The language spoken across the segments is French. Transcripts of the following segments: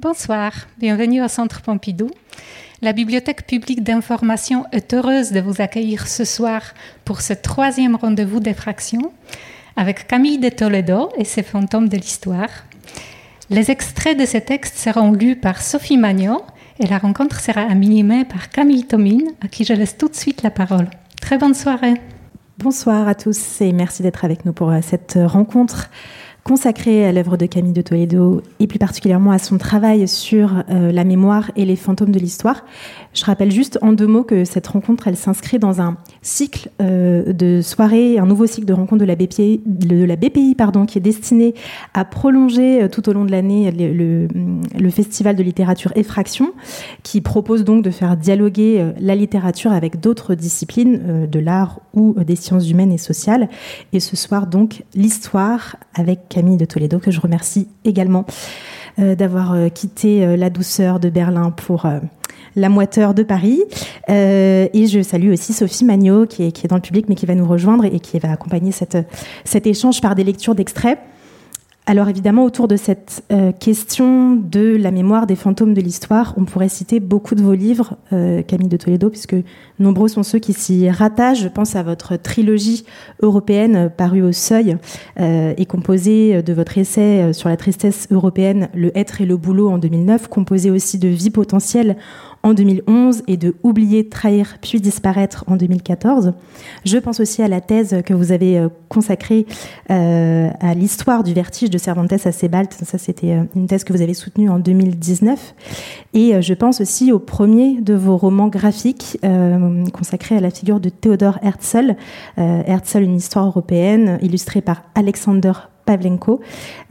Bonsoir, bienvenue au Centre Pompidou. La Bibliothèque publique d'information est heureuse de vous accueillir ce soir pour ce troisième rendez-vous d'effraction avec Camille de Toledo et ses fantômes de l'histoire. Les extraits de ces textes seront lus par Sophie Magnon et la rencontre sera animée par Camille Tomine, à qui je laisse tout de suite la parole. Très bonne soirée. Bonsoir à tous et merci d'être avec nous pour euh, cette rencontre consacré à l'œuvre de Camille de Toledo et plus particulièrement à son travail sur euh, la mémoire et les fantômes de l'histoire. Je rappelle juste en deux mots que cette rencontre, elle s'inscrit dans un cycle euh, de soirées, un nouveau cycle de rencontres de la BPI, pardon, qui est destiné à prolonger euh, tout au long de l'année le, festival de littérature Effraction, qui propose donc de faire dialoguer la littérature avec d'autres disciplines de l'art ou des sciences humaines et sociales. Et ce soir donc l'histoire avec Camille de Toledo, que je remercie également euh, d'avoir euh, quitté euh, la douceur de Berlin pour la moiteur de Paris. et je salue aussi Sophie Magnot, qui est, dans le public, mais qui va nous rejoindre et qui va accompagner cette, cet échange par des lectures d'extraits. Alors évidemment, autour de cette euh, question de la mémoire des fantômes de l'histoire, on pourrait citer beaucoup de vos livres, euh, Camille de Toledo, puisque nombreux sont ceux qui s'y rattachent. Je pense à votre trilogie européenne parue au Seuil euh, et composée de votre essai sur la tristesse européenne, Le être et le boulot en 2009, composé aussi de Vie potentielle en 2011 et de Oublier, trahir puis disparaître en 2014. Je pense aussi à la thèse que vous avez euh, consacrée euh, à l'histoire du vertige de Cervantes à Sebald. Ça, c'était euh, une thèse que vous avez soutenue en 2019. Et je pense aussi au premier de vos romans graphiques consacrés à la figure de Théodore Herzl. Herzl, une histoire européenne, illustrée par Alexander Pavlenko,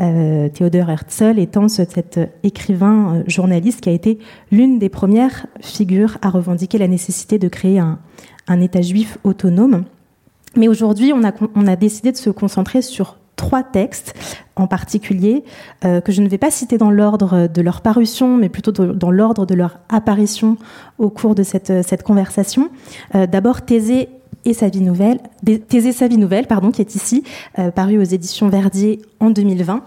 euh, Théodore Herzl étant cet écrivain euh, journaliste qui a été l'une des premières figures à revendiquer la nécessité de créer un, État juif autonome. Mais aujourd'hui, on a, décidé de se concentrer sur trois textes en particulier, euh, que je ne vais pas citer dans l'ordre de leur parution, mais plutôt dans l'ordre de leur apparition au cours de cette, cette conversation. D'abord, Thésée et sa vie nouvelle, Thésée sa vie nouvelle, pardon, qui est ici, euh, paru aux éditions Verdier en 2020,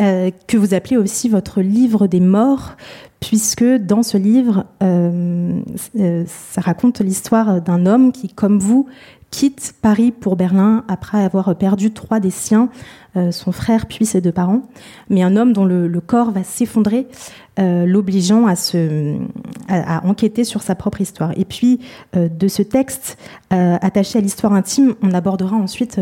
euh, que vous appelez aussi votre livre des morts, puisque dans ce livre, euh, ça raconte l'histoire d'un homme qui, comme vous, quitte Paris pour Berlin après avoir perdu trois des siens, euh, son frère puis ses deux parents, mais un homme dont le, corps va s'effondrer, euh, l'obligeant à, à, enquêter sur sa propre histoire. Et puis, euh, de ce texte attaché à l'histoire intime, on abordera ensuite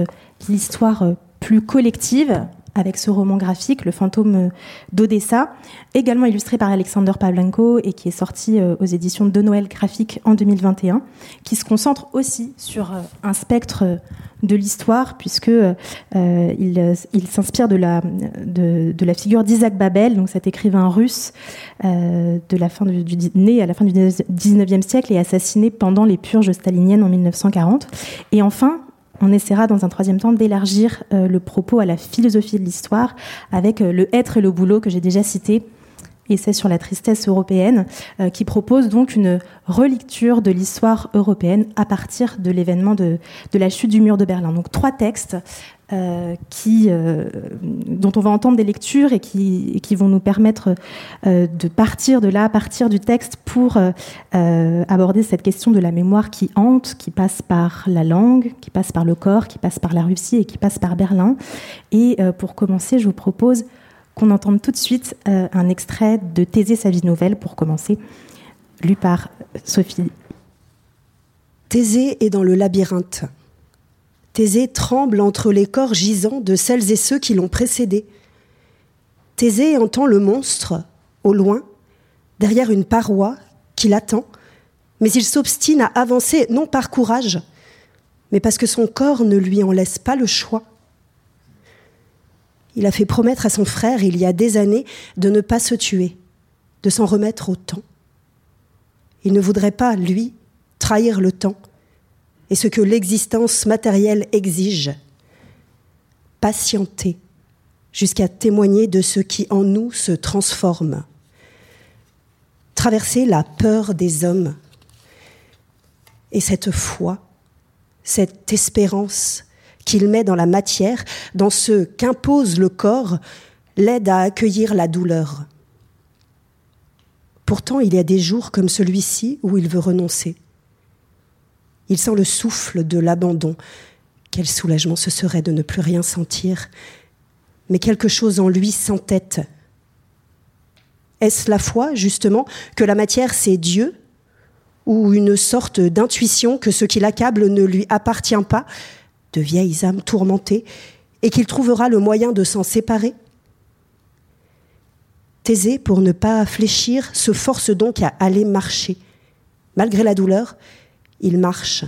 l'histoire plus collective, avec ce roman graphique, Le fantôme d'Odessa, également illustré par Alexander Pavlenko et qui est sorti euh, aux éditions de Noël graphique en 2021, qui se concentre aussi sur euh, un spectre de l'histoire, puisque euh, s'inspire de la, figure d'Isaac Babel, donc cet écrivain russe de la fin né à la fin du 19e siècle et assassiné pendant les purges staliniennes en 1940. Et enfin, on essaiera dans un troisième temps d'élargir euh, le propos à la philosophie de l'histoire avec euh, le être et le boulot que j'ai déjà cité essai sur la tristesse européenne, euh, qui propose donc une relecture de l'histoire européenne à partir de l'événement de, la chute du mur de Berlin. Donc trois textes qui, euh, dont on va entendre des lectures et qui, vont nous permettre de partir de là, partir du texte pour aborder cette question de la mémoire qui hante, qui passe par la langue, qui passe par le corps, qui passe par la Russie et qui passe par Berlin. Et pour commencer, je vous propose qu'on entende tout de suite euh, un extrait de Thésée, sa vie nouvelle, pour commencer, lu par Sophie. Thésée est dans le labyrinthe. Thésée tremble entre les corps gisants de celles et ceux qui l'ont précédé. Thésée entend le monstre, au loin, derrière une paroi, qui l'attend, mais il s'obstine à avancer non par courage, mais parce que son corps ne lui en laisse pas le choix. Il a fait promettre à son frère, il y a des années, de ne pas se tuer, de s'en remettre au temps. Il ne voudrait pas, lui, trahir le temps et ce que l'existence matérielle exige. Patienter jusqu'à témoigner de ce qui en nous se transforme. Traverser la peur des hommes et cette foi, cette espérance qu'il met dans la matière, dans ce qu'impose le corps, l'aide à accueillir la douleur. Pourtant, il y a des jours comme celui-ci où il veut renoncer. Il sent le souffle de l'abandon. Quel soulagement ce serait de ne plus rien sentir. Mais quelque chose en lui s'entête. Est-ce la foi, justement, que la matière, c'est Dieu? Ou une sorte d'intuition que ce qui l'accable ne lui appartient pas? De vieilles âmes tourmentées Et qu'il trouvera le moyen de s'en séparer? Thésée, pour ne pas fléchir, se force donc à aller marcher. Malgré la douleur, il marche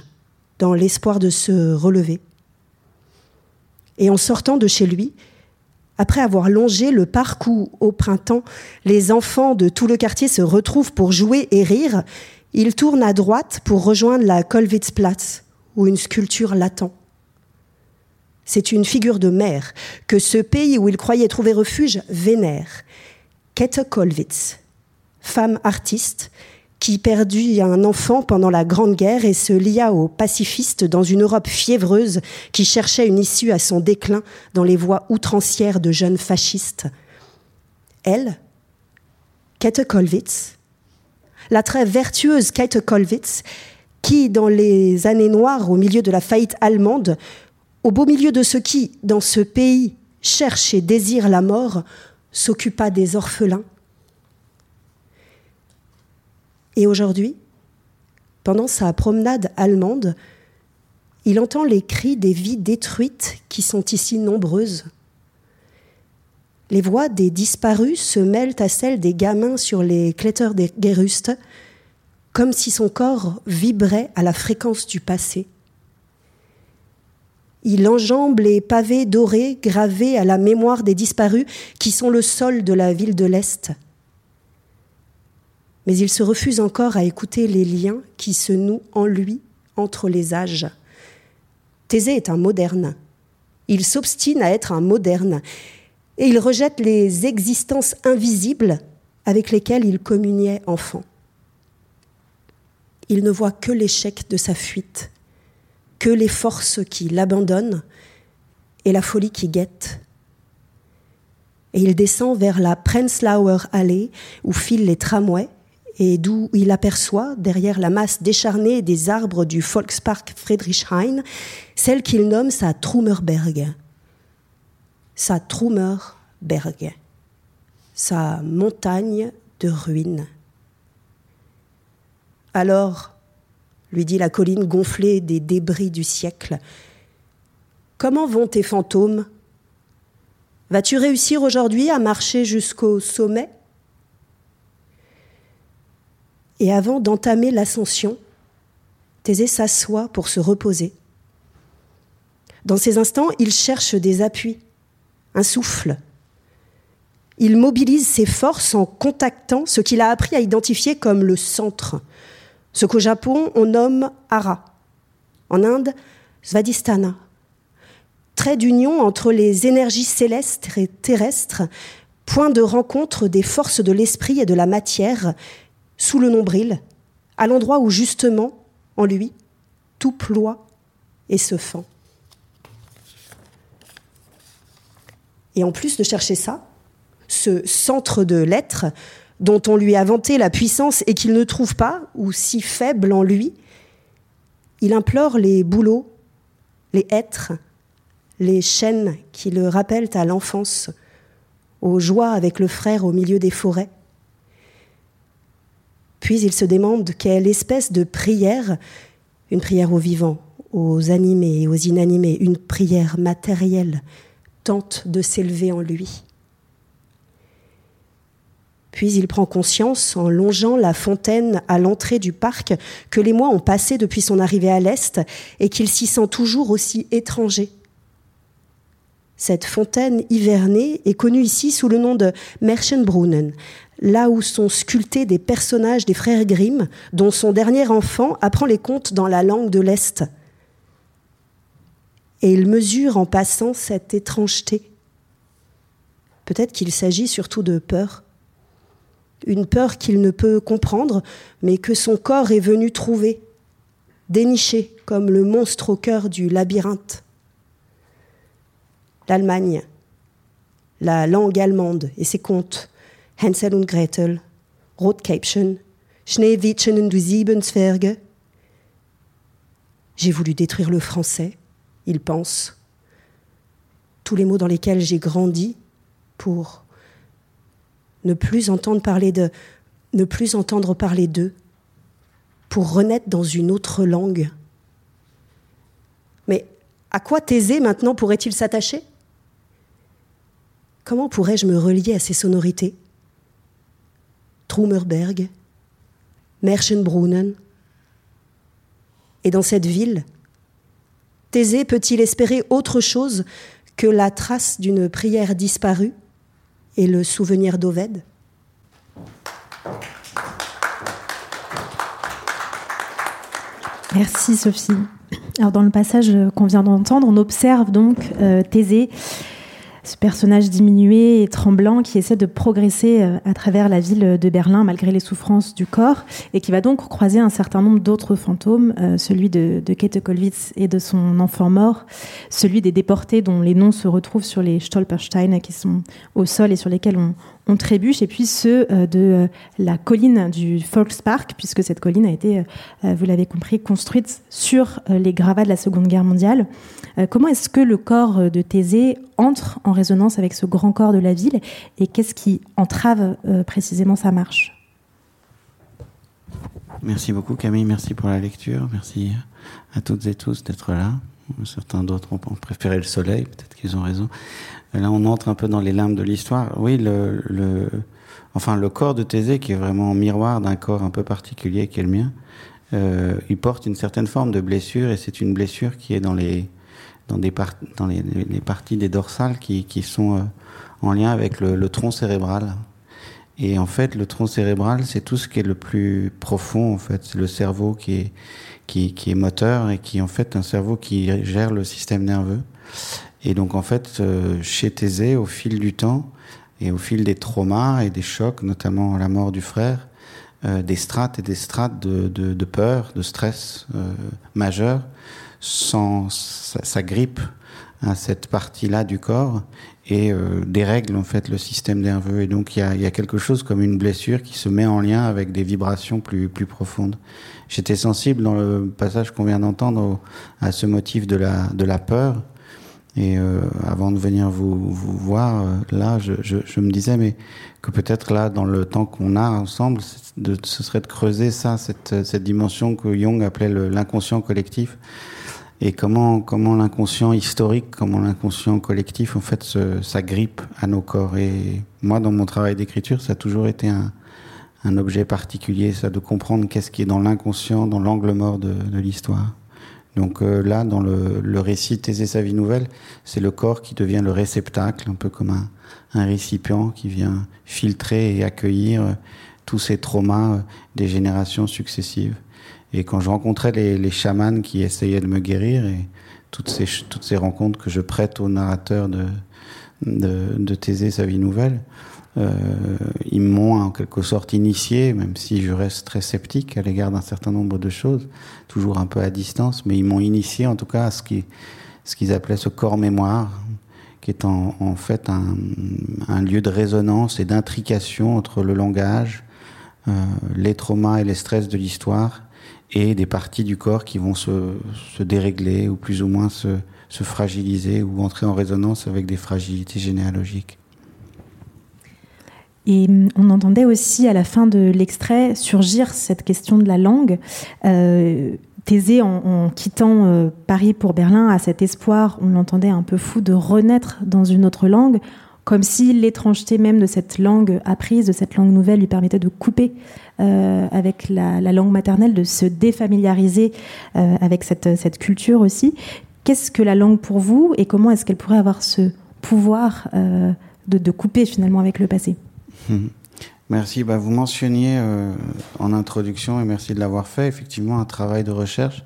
dans l'espoir de se relever. Et en sortant de chez lui, après avoir longé le parc où, au printemps, les enfants de tout le quartier se retrouvent pour jouer et rire, il tourne à droite pour rejoindre la Kolwitzplatz, où une sculpture l'attend. C'est une figure de mère que ce pays où il croyait trouver refuge vénère. Kette Kollwitz, femme artiste, qui perdit un enfant pendant la Grande Guerre et se lia aux pacifistes dans une Europe fiévreuse qui cherchait une issue à son déclin dans les voies outrancières de jeunes fascistes. Elle, Kate Kollwitz, la très vertueuse Kate Kollwitz, qui, dans les années noires, au milieu de la faillite allemande, au beau milieu de ceux qui, dans ce pays, cherchent et désirent la mort, s'occupa des orphelins, et aujourd'hui, pendant sa promenade allemande, il entend les cris des vies détruites qui sont ici nombreuses. Les voix des disparus se mêlent à celles des gamins sur les Kletter des Gerüste, comme si son corps vibrait à la fréquence du passé. Il enjambe les pavés dorés gravés à la mémoire des disparus qui sont le sol de la ville de l'Est mais il se refuse encore à écouter les liens qui se nouent en lui entre les âges. Thésée est un moderne. Il s'obstine à être un moderne et il rejette les existences invisibles avec lesquelles il communiait enfant. Il ne voit que l'échec de sa fuite, que les forces qui l'abandonnent et la folie qui guette. Et il descend vers la Prenzlauer Allee où filent les tramways et d'où il aperçoit, derrière la masse décharnée des arbres du Volkspark Friedrichshain, celle qu'il nomme sa Trummerberg. Sa Trummerberg, sa montagne de ruines. Alors, lui dit la colline gonflée des débris du siècle, comment vont tes fantômes? Vas-tu réussir aujourd'hui à marcher jusqu'au sommet? Et avant d'entamer l'ascension, Thésée s'assoit pour se reposer. Dans ces instants, il cherche des appuis, un souffle. Il mobilise ses forces en contactant ce qu'il a appris à identifier comme le centre, ce qu'au Japon on nomme Ara, en Inde Svadhisthana, trait d'union entre les énergies célestes et terrestres, point de rencontre des forces de l'esprit et de la matière sous le nombril, à l'endroit où justement, en lui, tout ploie et se fend. Et en plus de chercher ça, ce centre de l'être, dont on lui a vanté la puissance et qu'il ne trouve pas, ou si faible en lui, il implore les bouleaux, les êtres, les chaînes qui le rappellent à l'enfance, aux joies avec le frère au milieu des forêts, puis il se demande quelle espèce de prière, une prière aux vivants, aux animés et aux inanimés, une prière matérielle, tente de s'élever en lui. Puis il prend conscience, en longeant la fontaine à l'entrée du parc, que les mois ont passé depuis son arrivée à l'Est et qu'il s'y sent toujours aussi étranger. Cette fontaine hivernée est connue ici sous le nom de Merchenbrunnen, là où sont sculptés des personnages des frères Grimm, dont son dernier enfant apprend les contes dans la langue de l'Est. Et il mesure en passant cette étrangeté. Peut-être qu'il s'agit surtout de peur. Une peur qu'il ne peut comprendre, mais que son corps est venu trouver, dénicher comme le monstre au cœur du labyrinthe. L'Allemagne, la langue allemande et ses contes, Hansel und Gretel, Rotkäppchen, Schneewittchen und Siebenzwerge. J'ai voulu détruire le français, il pense. Tous les mots dans lesquels j'ai grandi pour ne plus entendre parler de, ne plus entendre parler d'eux, pour renaître dans une autre langue. Mais à quoi Thésée maintenant pourrait-il s'attacher? Comment pourrais-je me relier à ces sonorités? Trummerberg, Merchenbrunnen. Et dans cette ville, Thésée peut-il espérer autre chose que la trace d'une prière disparue et le souvenir d'Ovède Merci Sophie. Alors dans le passage qu'on vient d'entendre, on observe donc euh, Thésée ce personnage diminué et tremblant qui essaie de progresser euh, à travers la ville de Berlin malgré les souffrances du corps et qui va donc croiser un certain nombre d'autres fantômes, euh, celui de, de Kate et de son enfant mort, celui des déportés dont les noms se retrouvent sur les Stolpersteine qui sont au sol et sur lesquels on, on trébuche, et puis ceux euh, de la colline du Volkspark, puisque cette colline a été, vous l'avez compris, construite sur les gravats de la Seconde Guerre mondiale. Comment est-ce que le corps de Thésée entre en résonance avec ce grand corps de la ville et qu'est-ce qui entrave euh, précisément sa marche? Merci beaucoup Camille, merci pour la lecture, merci à toutes et tous d'être là. Certains d'autres ont préféré le soleil, peut-être qu'ils ont raison. Là, on entre un peu dans les limbes de l'histoire. Oui, le, le, enfin, le corps de Thésée, qui est vraiment miroir d'un corps un peu particulier qui est le mien, euh, il porte une certaine forme de blessure et c'est une blessure qui est dans les, dans, des dans les, les, parties des dorsales qui, qui sont euh, en lien avec le, le, tronc cérébral. Et en fait, le tronc cérébral, c'est tout ce qui est le plus profond. En fait, c'est le cerveau qui est qui, qui, est moteur et qui en fait un cerveau qui gère le système nerveux. Et donc en fait, euh, chez Thésée, au fil du temps et au fil des traumas et des chocs, notamment la mort du frère, euh, des strates et des strates de, de, peur, de stress euh, majeur, sans sa, grippe à cette partie-là du corps et dérègle en fait le système nerveux. Et donc il y a, y a, quelque chose comme une blessure qui se met en lien avec des vibrations plus, plus profondes. J'étais sensible dans le passage qu'on vient d'entendre à ce motif de la, de la peur. Et euh, avant de venir vous, voir, euh, là, je, me disais, mais que peut-être là, dans le temps qu'on a ensemble, ce serait de creuser ça, cette, dimension que Jung appelait l'inconscient collectif et comment comment l'inconscient historique, comment l'inconscient collectif en fait se, ça grippe à nos corps. Et moi, dans mon travail d'écriture, ça a toujours été un, objet particulier, ça de comprendre qu'est-ce qui est dans l'inconscient, dans l'angle mort de l'histoire. Donc euh, là, dans le, récit Thésée sa vie nouvelle, c'est le corps qui devient le réceptacle, un peu comme un, un récipient qui vient filtrer et accueillir tous ces traumas des générations successives. Et quand je rencontrais les, les chamans qui essayaient de me guérir et toutes ces, toutes ces rencontres que je prête au narrateur de, de, sa vie nouvelle, euh, ils m'ont en quelque sorte initié, même si je reste très sceptique à l'égard d'un certain nombre de choses, toujours un peu à distance, mais ils m'ont initié en tout cas à ce qu'ils ce qu'ils appelaient ce corps mémoire, qui est en, en fait un, un, lieu de résonance et d'intrication entre le langage, euh, les traumas et les stress de l'histoire et des parties du corps qui vont se, se dérégler ou plus ou moins se, se, fragiliser ou entrer en résonance avec des fragilités généalogiques. Et mm, on entendait aussi à la fin de l'extrait surgir cette question de la langue. Euh, Thésée, en, quittant euh, Paris pour Berlin, a cet espoir, on l'entendait un peu fou, de renaître dans une autre langue, comme si l'étrangeté même de cette langue apprise, de cette langue nouvelle, lui permettait de couper euh, avec la, la, langue maternelle, de se défamiliariser euh, avec cette, culture aussi. Qu'est-ce que la langue pour vous et comment est-ce qu'elle pourrait avoir ce pouvoir de, couper finalement avec le passé? Mmh. Merci. Bah, vous mentionniez euh, en introduction, et merci de l'avoir fait, effectivement un travail de recherche,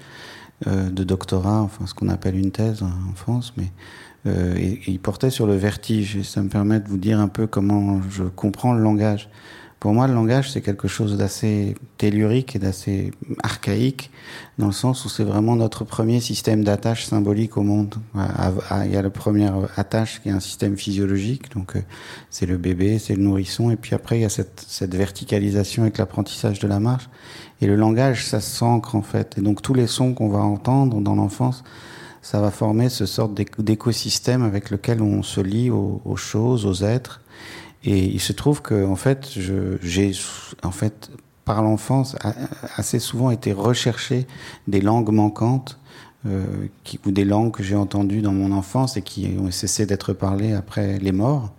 euh, de doctorat, enfin ce qu'on appelle une thèse en France, mais euh, il portait sur le vertige. Et ça me permet de vous dire un peu comment je comprends le langage. Pour moi, le langage, c'est quelque chose d'assez tellurique et d'assez archaïque, dans le sens où c'est vraiment notre premier système d'attache symbolique au monde. Il y a la première attache qui est un système physiologique, donc euh, c'est le bébé, c'est le nourrisson, et puis après, il y a cette, verticalisation avec l'apprentissage de la marche. Et le langage, ça s'ancre en fait. Et donc tous les sons qu'on va entendre dans l'enfance, ça va former ce sorte d'écosystème avec lequel on se lie aux choses, aux êtres. Et il se trouve que, en fait, j'ai, en fait, par l'enfance, assez souvent été recherché des langues manquantes, euh, ou des langues que j'ai entendues dans mon enfance et qui ont cessé d'être parlées après les morts.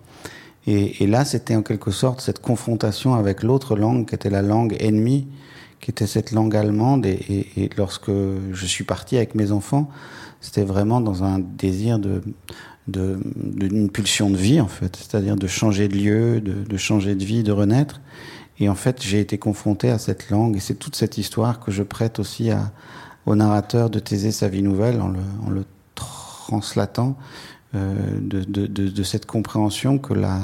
Et, là, c'était en quelque sorte cette confrontation avec l'autre langue, qui était la langue ennemie, qui était cette langue allemande. Et, et lorsque je suis parti avec mes enfants, c'était vraiment dans un désir de, d'une pulsion de vie en fait, c'est-à-dire de changer de lieu, de, changer de vie, de renaître. Et en fait, j'ai été confronté à cette langue et c'est toute cette histoire que je prête aussi au narrateur de Thésée sa vie nouvelle en le, translatant euh, de, cette compréhension que la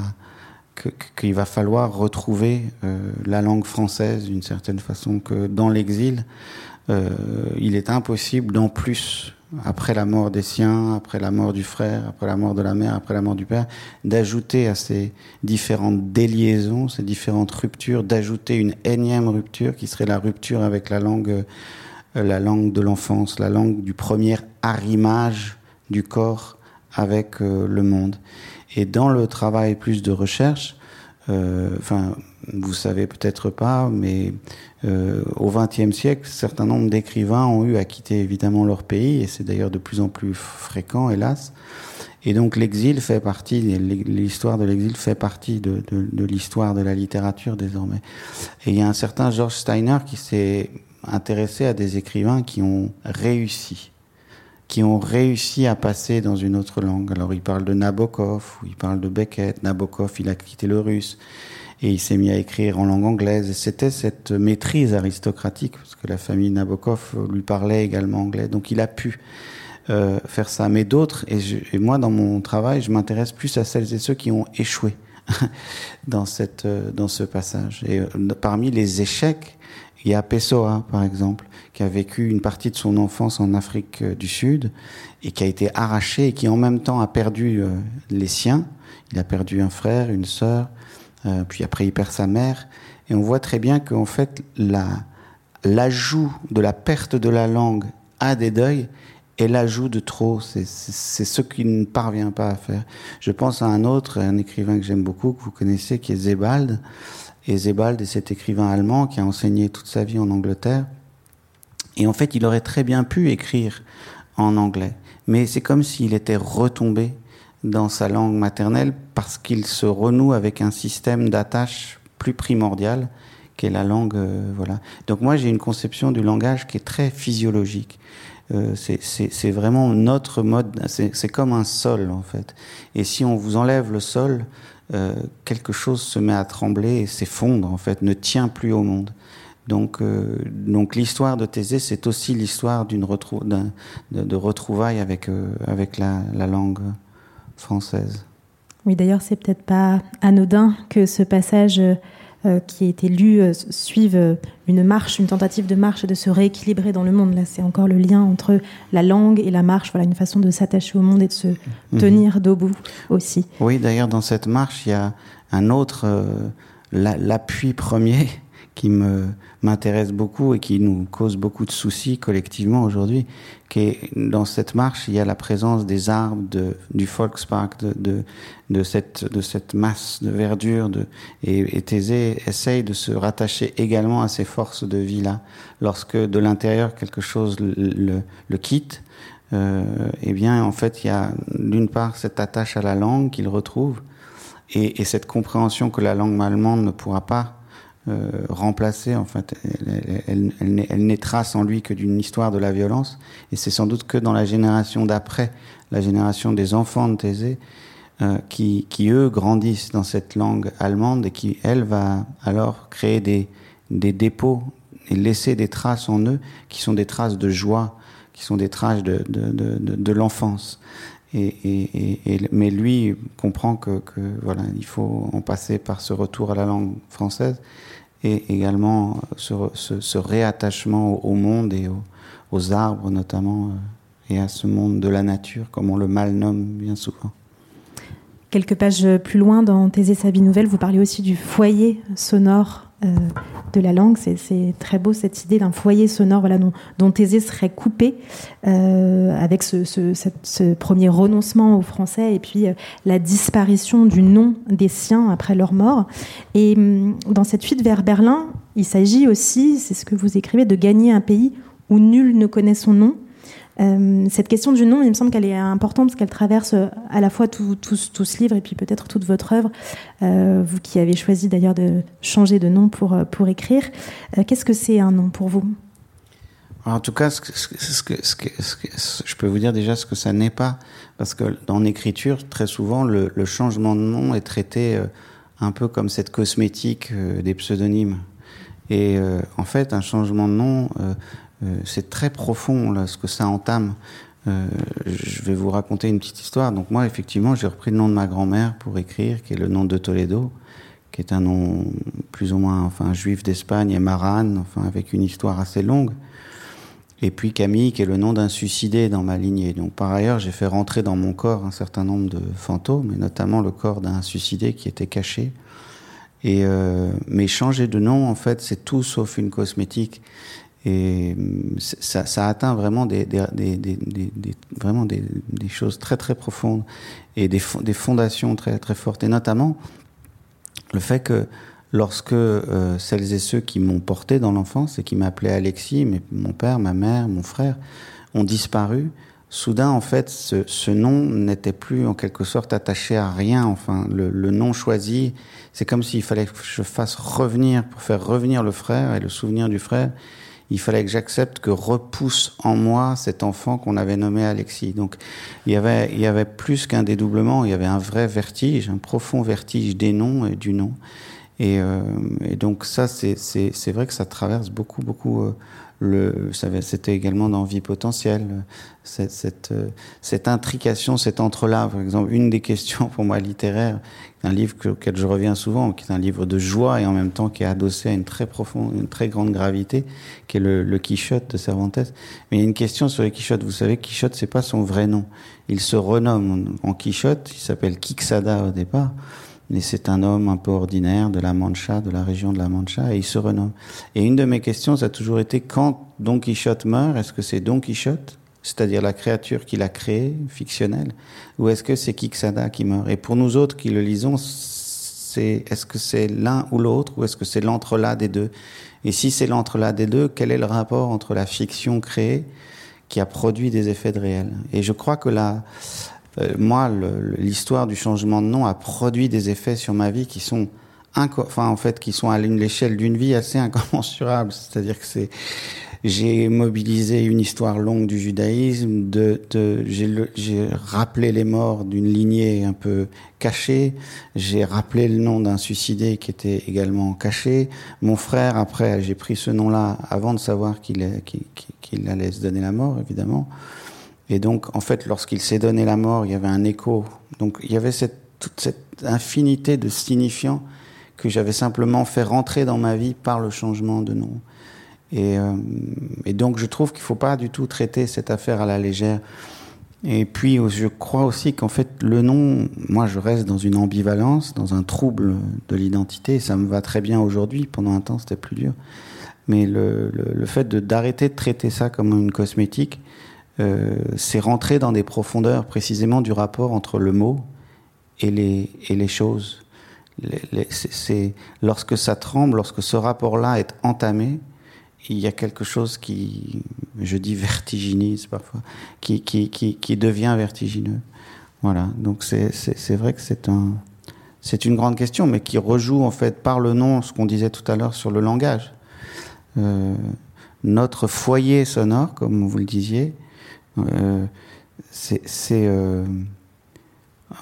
qu'il va falloir retrouver euh, la langue française d'une certaine façon, que dans l'exil, euh, il est impossible d'en plus après la mort des siens, après la mort du frère, après la mort de la mère, après la mort du père, d'ajouter à ces différentes déliaisons, ces différentes ruptures, d'ajouter une énième rupture qui serait la rupture avec la langue, euh, la langue de l'enfance, la langue du premier arrimage du corps avec euh, le monde. Et dans le travail plus de recherche, euh, enfin, vous savez peut-être pas, mais euh, au XXe siècle, un certain nombre d'écrivains ont eu à quitter évidemment leur pays, et c'est d'ailleurs de plus en plus fréquent, hélas. Et donc l'exil fait partie, l'histoire de l'exil fait partie de, l'histoire de la littérature désormais. Et il y a un certain George Steiner qui s'est intéressé à des écrivains qui ont réussi, qui ont réussi à passer dans une autre langue. Alors il parle de Nabokov, il parle de Beckett. Nabokov, il a quitté le russe et il s'est mis à écrire en langue anglaise. C'était cette maîtrise aristocratique, parce que la famille Nabokov lui parlait également anglais, donc il a pu euh, faire ça. Mais d'autres, et, moi dans mon travail, je m'intéresse plus à celles et ceux qui ont échoué dans, cette, euh, dans ce passage. Et euh, parmi les échecs, il y a Pessoa, par exemple, qui a vécu une partie de son enfance en Afrique du Sud et qui a été arraché et qui en même temps a perdu les siens. Il a perdu un frère, une sœur, euh, puis après il perd sa mère. Et on voit très bien qu'en fait, l'ajout de la perte de la langue à des deuils est l'ajout de trop. C'est ce qu'il ne parvient pas à faire. Je pense à un autre, un écrivain que j'aime beaucoup, que vous connaissez, qui est Zebald. Et Zebald est cet écrivain allemand qui a enseigné toute sa vie en Angleterre. Et en fait, il aurait très bien pu écrire en anglais. Mais c'est comme s'il était retombé dans sa langue maternelle parce qu'il se renoue avec un système d'attache plus primordial qu'est la langue. Euh, voilà. Donc moi j'ai une conception du langage qui est très physiologique. Euh, c'est vraiment notre mode. C'est comme un sol en fait. Et si on vous enlève le sol, euh, quelque chose se met à trembler et s'effondre en fait, ne tient plus au monde. Donc, euh, donc l'histoire de Thésée, c'est aussi l'histoire d'une retrou de, de, retrouvailles avec, euh, avec la, la, langue française. Oui, d'ailleurs, c'est peut-être pas anodin que ce passage euh, qui a été lu euh, suive une marche, une tentative de marche et de se rééquilibrer dans le monde. Là, c'est encore le lien entre la langue et la marche. Voilà, une façon de s'attacher au monde et de se mmh. tenir debout aussi. Oui, d'ailleurs, dans cette marche, il y a un autre, euh, l'appui premier qui me m'intéresse beaucoup et qui nous cause beaucoup de soucis collectivement aujourd'hui, qui est dans cette marche, il y a la présence des arbres de, du Volkspark, de, de, de, cette, de cette masse de verdure, de, et, et Thésée essaye de se rattacher également à ces forces de vie-là. Lorsque de l'intérieur quelque chose le, le, le quitte, euh, eh bien, en fait, il y a d'une part cette attache à la langue qu'il retrouve, et, et cette compréhension que la langue allemande ne pourra pas remplacer, en fait, elle, elle, elle, elle naîtra sans lui que d'une histoire de la violence. Et c'est sans doute que dans la génération d'après, la génération des enfants de Thésée, euh, qui, qui eux grandissent dans cette langue allemande et qui, elle, va alors créer des, des dépôts et laisser des traces en eux qui sont des traces de joie, qui sont des traces de, de, de, de, de l'enfance. et, mais lui comprend que, voilà, il faut en passer par ce retour à la langue française et également ce, réattachement au, monde et aux, arbres notamment euh, et à ce monde de la nature, comme on le mal nomme bien souvent. Quelques pages plus loin dans Thésée sa vie nouvelle, vous parlez aussi du foyer sonore euh, de la langue. C'est très beau cette idée d'un foyer sonore voilà, dont, dont Thésée serait coupé euh, avec ce, premier renoncement au français et puis euh, la disparition du nom des siens après leur mort. Et hum, dans cette fuite vers Berlin, il s'agit aussi, c'est ce que vous écrivez, de gagner un pays où nul ne connaît son nom euh, cette question du nom, il me semble qu'elle est importante parce qu'elle traverse euh, à la fois tout, ce livre et puis peut-être toute votre œuvre, euh, vous qui avez choisi d'ailleurs de changer de nom pour, pour écrire. Qu'est-ce que c'est un nom pour vous? En tout cas, je peux vous dire déjà ce que ça n'est pas, parce que dans l'écriture, très souvent, le, changement de nom est traité un peu comme cette cosmétique des pseudonymes. Et en fait, un changement de nom c'est très profond là, ce que ça entame. Euh, je vais vous raconter une petite histoire. Donc moi, effectivement, j'ai repris le nom de ma grand-mère pour écrire, qui est le nom de Toledo, qui est un nom plus ou moins, enfin, juif d'Espagne, et Maran, enfin, avec une histoire assez longue. Et puis Camille, qui est le nom d'un suicidé dans ma lignée. Donc par ailleurs, j'ai fait rentrer dans mon corps un certain nombre de fantômes, et notamment le corps d'un suicidé qui était caché. Et euh, mais changer de nom, en fait, c'est tout sauf une cosmétique. Et ça, ça atteint vraiment des, vraiment des, choses très très profondes et des, fondations très très fortes. Et notamment le fait que lorsque euh, celles et ceux qui m'ont porté dans l'enfance et qui m'appelaient Alexis, mais mon père, ma mère, mon frère, ont disparu, soudain, en fait, ce, nom n'était plus en quelque sorte attaché à rien. Enfin, le nom choisi, c'est comme s'il fallait que je fasse revenir, pour faire revenir le frère et le souvenir du frère, il fallait que j'accepte que repousse en moi cet enfant qu'on avait nommé Alexis. Donc il y avait, plus qu'un dédoublement, il y avait un vrai vertige, un profond vertige des noms et du nom. Et, euh, donc ça, c'est vrai que ça traverse beaucoup, beaucoup euh, le, c'était également dans Vie potentielle, cette, cette, cette intrication, cet entrelac. Par exemple, une des questions pour moi littéraire, un livre auquel je reviens souvent, qui est un livre de joie et en même temps qui est adossé à une très profonde, une très grande gravité, qui est le, le Quichotte de Cervantes. Mais il y a une question sur le Quichotte. Vous savez, Quichotte, c'est pas son vrai nom. Il se renomme en Quichotte. Il s'appelle Quixada au départ mais c'est un homme un peu ordinaire de la Mancha, de la région de la Mancha, et il se renomme. Et une de mes questions, ça a toujours été quand Don Quichotte meurt, est-ce que c'est Don Quichotte, c'est-à-dire la créature qu'il a créée, fictionnelle, ou est-ce que c'est Quixada qui meurt? Et pour nous autres qui le lisons, c'est est-ce que c'est l'un ou l'autre, ou est-ce que c'est l'entrelac des deux? Et si c'est l'entrelac des deux, quel est le rapport entre la fiction créée qui a produit des effets de réel? Et je crois que la euh, moi, l'histoire du changement de nom a produit des effets sur ma vie qui sont enfin en fait qui sont à l'échelle d'une vie assez incommensurables. C'est-à-dire que c'est j'ai mobilisé une histoire longue du judaïsme, de, de j'ai rappelé les morts d'une lignée un peu cachée, j'ai rappelé le nom d'un suicidé qui était également caché. Mon frère, après, j'ai pris ce nom-là avant de savoir qu'il qu'il allait se donner la mort, évidemment. Et donc, en fait, lorsqu'il s'est donné la mort, il y avait un écho. Donc, il y avait cette, toute cette infinité de signifiants que j'avais simplement fait rentrer dans ma vie par le changement de nom. Et, euh, et donc, je trouve qu'il ne faut pas du tout traiter cette affaire à la légère. Et puis, je crois aussi qu'en fait, le nom, moi, je reste dans une ambivalence, dans un trouble de l'identité. Ça me va très bien aujourd'hui. Pendant un temps, c'était plus dur. Mais le, le, le fait d'arrêter de, de traiter ça comme une cosmétique, c'est rentrer dans des profondeurs précisément du rapport entre le mot et les, et les choses. c'est lorsque ça tremble, lorsque ce rapport-là est entamé, il y a quelque chose qui, je dis vertiginise parfois, qui, qui, qui, qui devient vertigineux. Voilà. Donc c'est vrai que c'est un, c'est une grande question, mais qui rejoue en fait par le nom ce qu'on disait tout à l'heure sur le langage. Euh, notre foyer sonore, comme vous le disiez, euh, c'est euh,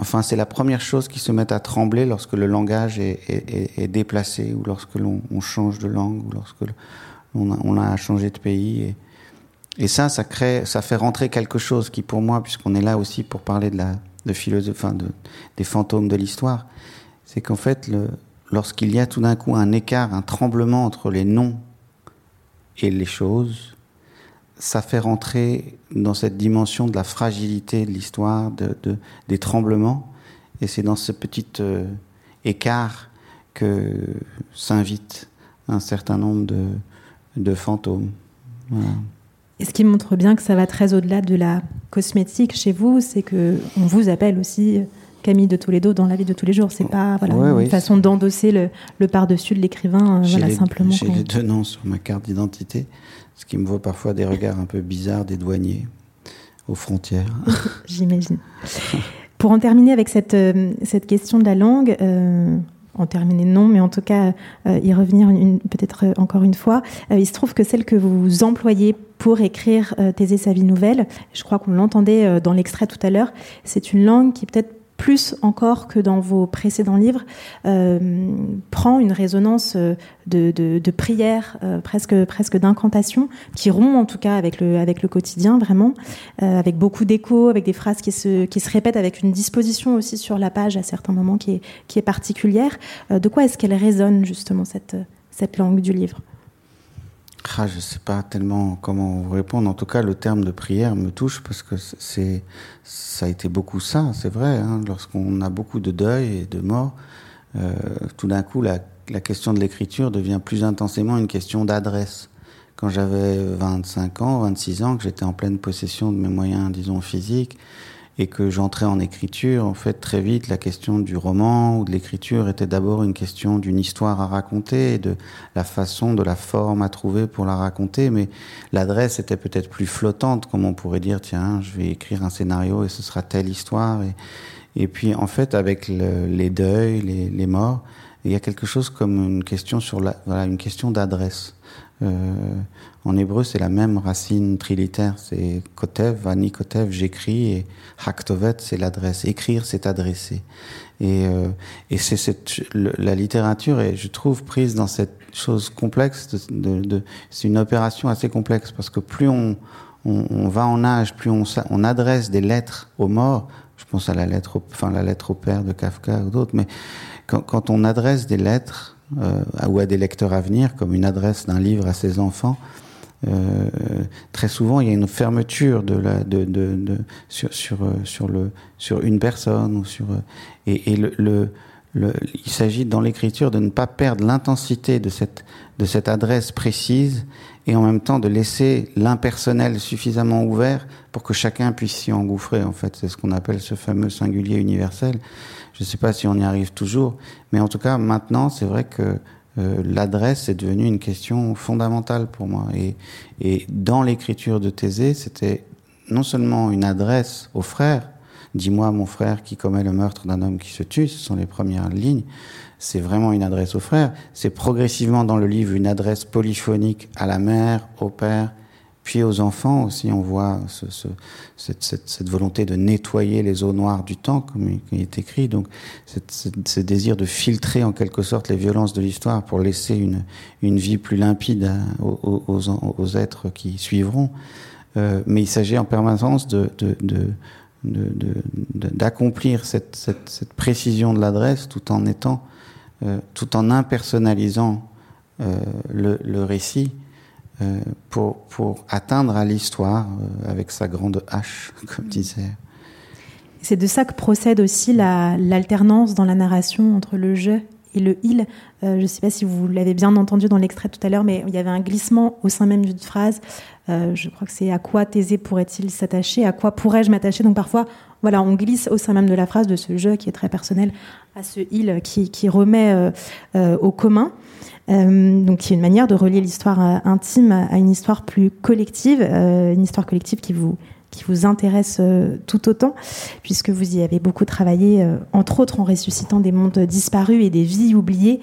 enfin c'est la première chose qui se met à trembler lorsque le langage est, est, est déplacé ou lorsque l'on change de langue ou lorsque on a, on a changé de pays. Et, Et ça, ça crée, ça fait rentrer quelque chose qui, pour moi, puisqu'on est là aussi pour parler de la de philosophie, de, des fantômes de l'histoire, c'est qu'en fait, lorsqu'il y a tout d'un coup un écart, un tremblement entre les noms et les choses, ça fait rentrer dans cette dimension de la fragilité de l'histoire, de, de, des tremblements, et c'est dans ce petit euh, écart que s'invite un certain nombre de, de fantômes. Voilà. Et ce qui montre bien que ça va très au-delà de la cosmétique chez vous, c'est que on vous appelle aussi Camille de Toledo dans la vie de tous les jours. C'est pas voilà, Ouais, une oui. façon d'endosser le, le par-dessus de l'écrivain, J'ai voilà, les, simplement. j'ai les deux noms sur ma carte d'identité, ce qui me vaut parfois des regards un peu bizarres des douaniers aux frontières. J'imagine. Pour en terminer avec cette, euh, cette question de la langue, euh, en terminer non, mais en tout cas euh, y revenir peut-être encore une fois, il se trouve que celle que vous employez pour écrire Thésée sa vie nouvelle, je crois qu'on l'entendait dans l'extrait tout à l'heure, c'est une langue qui peut-être plus encore que dans vos précédents livres, euh, prend une résonance euh, de, prière, euh, presque, presque d'incantation, qui rompt en tout cas avec le, avec le quotidien, vraiment, avec beaucoup d'échos, avec des phrases qui se, qui se répètent, avec une disposition aussi sur la page à certains moments qui est, qui est particulière. De quoi est-ce qu'elle résonne justement, cette, cette langue du livre? Ah, je sais pas tellement comment vous répondre. En tout cas, le terme de prière me touche parce que c'est, ça a été beaucoup ça, c'est vrai. Hein, Lorsqu'on a beaucoup de deuil et de mort, euh, tout d'un coup, la, la question de l'écriture devient plus intensément une question d'adresse. Quand j'avais 25 ans, 26 ans, que j'étais en pleine possession de mes moyens, disons, physiques, et que j'entrais en écriture, en fait, très vite, la question du roman ou de l'écriture était d'abord une question d'une histoire à raconter, de la façon, de la forme à trouver pour la raconter, mais l'adresse était peut-être plus flottante, comme on pourrait dire, tiens, je vais écrire un scénario et ce sera telle histoire. Et, puis, en fait, avec le, les deuils, les, les morts, il y a quelque chose comme une question sur la, voilà, une question d'adresse. Euh, en hébreu, c'est la même racine trilitaire. C'est kotev, ani kotev, j'écris, et haktovet, c'est l'adresse. Écrire, c'est adresser. Et, euh, et c'est cette, la littérature est, je trouve, prise dans cette chose complexe. De, de, de c'est une opération assez complexe parce que plus on, on, on va en âge, plus on, on adresse des lettres aux morts. Je pense à la lettre, au, enfin la lettre au père de Kafka ou d'autres, mais quand, quand on adresse des lettres euh, ou à des lecteurs à venir, comme une adresse d'un livre à ses enfants, euh, très souvent il y a une fermeture sur, une personne sur et, il s'agit dans l'écriture de ne pas perdre l'intensité de cette, de cette adresse précise et en même temps de laisser l'impersonnel suffisamment ouvert pour que chacun puisse s'y engouffrer. En fait, c'est ce qu'on appelle ce fameux singulier universel. Je ne sais pas si on y arrive toujours, mais en tout cas, maintenant, c'est vrai que euh, l'adresse est devenue une question fondamentale pour moi. Et, et dans l'écriture de Thésée, c'était non seulement une adresse aux frères, dis-moi mon frère qui commet le meurtre d'un homme qui se tue, ce sont les premières lignes, c'est vraiment une adresse aux frères, c'est progressivement dans le livre une adresse polyphonique à la mère, au père, puis aux enfants aussi, on voit ce, ce, cette, volonté de nettoyer les eaux noires du temps, comme il est écrit, donc ce désir de filtrer en quelque sorte les violences de l'histoire pour laisser une, vie plus limpide aux, êtres qui suivront. Euh, mais il s'agit en permanence d'accomplir cette, précision de l'adresse tout en étant, euh, tout en impersonnalisant euh, le, récit pour, pour atteindre à l'histoire euh, avec sa grande hache, comme disait. C'est de ça que procède aussi l'alternance la, dans la narration entre le je et le il. Euh, je ne sais pas si vous l'avez bien entendu dans l'extrait tout à l'heure, mais il y avait un glissement au sein même d'une phrase. Euh, je crois que c'est à quoi Thésée pourrait-il s'attacher? À quoi pourrais-je m'attacher? Donc parfois, voilà, on glisse au sein même de la phrase de ce je qui est très personnel à ce il qui, remet euh, euh, au commun. Donc, qui est une manière de relier l'histoire intime à une histoire plus collective, une histoire collective qui vous qui vous intéresse euh, tout autant, puisque vous y avez beaucoup travaillé, euh, entre autres en ressuscitant des mondes disparus et des vies oubliées.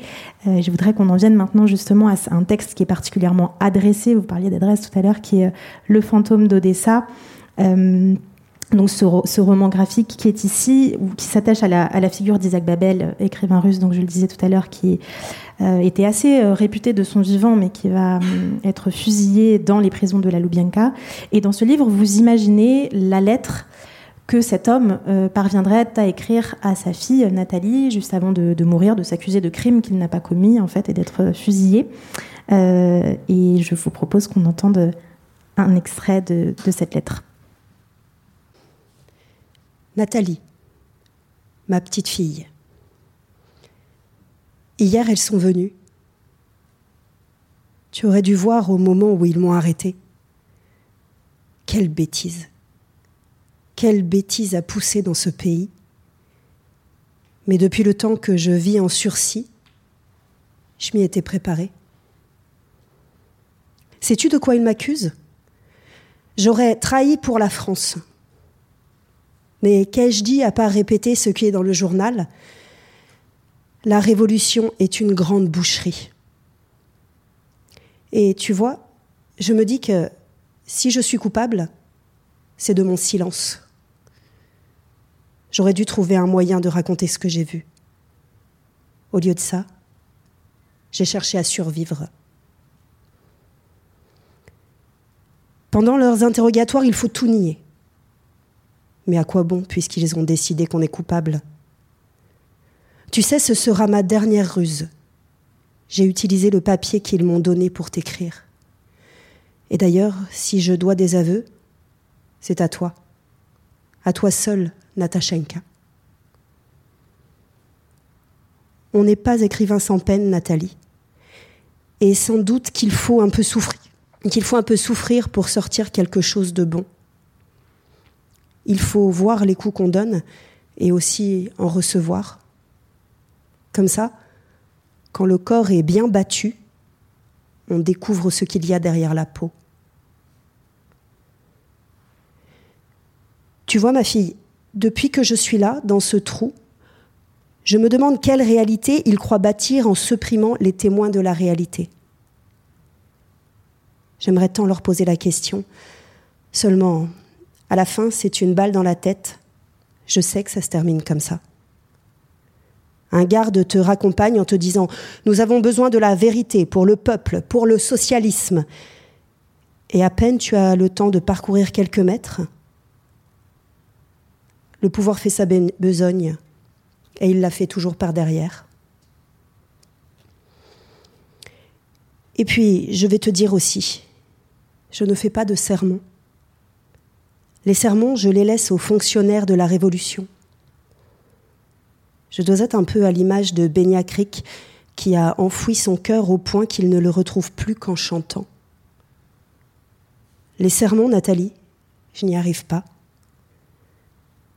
Euh, je voudrais qu'on en vienne maintenant justement à un texte qui est particulièrement adressé, vous parliez d'adresse tout à l'heure, qui est Le fantôme d'Odessa. Donc ce, roman graphique qui est ici, ou qui s'attache à la, figure d'Isaac Babel, écrivain russe, donc je le disais tout à l'heure, qui euh, était assez euh, réputé de son vivant, mais qui va hum, être fusillé dans les prisons de la Lubyanka. Et dans ce livre, vous imaginez la lettre que cet homme euh, parviendrait à écrire à sa fille Nathalie juste avant de, mourir, de s'accuser de crimes qu'il n'a pas commis en fait et d'être fusillé. et je vous propose qu'on entende un extrait de cette lettre. Nathalie, ma petite fille. Hier, elles sont venues. Tu aurais dû voir au moment où ils m'ont arrêté. Quelle bêtise. Quelle bêtise a poussé dans ce pays. Mais depuis le temps que je vis en sursis, je m'y étais préparée. Sais-tu de quoi ils m'accusent? J'aurais trahi pour la France. Mais qu'ai-je dit à part répéter ce qui est dans le journal? La révolution est une grande boucherie. Et tu vois, je me dis que si je suis coupable, c'est de mon silence. J'aurais dû trouver un moyen de raconter ce que j'ai vu. Au lieu de ça, j'ai cherché à survivre. Pendant leurs interrogatoires, il faut tout nier. Mais à quoi bon, puisqu'ils ont décidé qu'on est coupable? Tu sais, ce sera ma dernière ruse. J'ai utilisé le papier qu'ils m'ont donné pour t'écrire. Et d'ailleurs, si je dois des aveux, c'est à toi. À toi seul, Natashenka. On n'est pas écrivain sans peine, Nathalie. Et sans doute qu'il faut un peu souffrir, qu'il faut un peu souffrir pour sortir quelque chose de bon. Il faut voir les coups qu'on donne et aussi en recevoir. Comme ça, quand le corps est bien battu, on découvre ce qu'il y a derrière la peau. Tu vois, ma fille, depuis que je suis là, dans ce trou, je me demande quelle réalité il croit bâtir en supprimant les témoins de la réalité. J'aimerais tant leur poser la question. Seulement, à la fin, c'est une balle dans la tête. Je sais que ça se termine comme ça. Un garde te raccompagne en te disant Nous avons besoin de la vérité pour le peuple, pour le socialisme. Et à peine tu as le temps de parcourir quelques mètres, le pouvoir fait sa besogne, et il la fait toujours par derrière. Et puis, je vais te dire aussi, je ne fais pas de sermon. Les sermons, je les laisse aux fonctionnaires de la Révolution. Je dois être un peu à l'image de Benya Crick, qui a enfoui son cœur au point qu'il ne le retrouve plus qu'en chantant. Les sermons, Nathalie, je n'y arrive pas.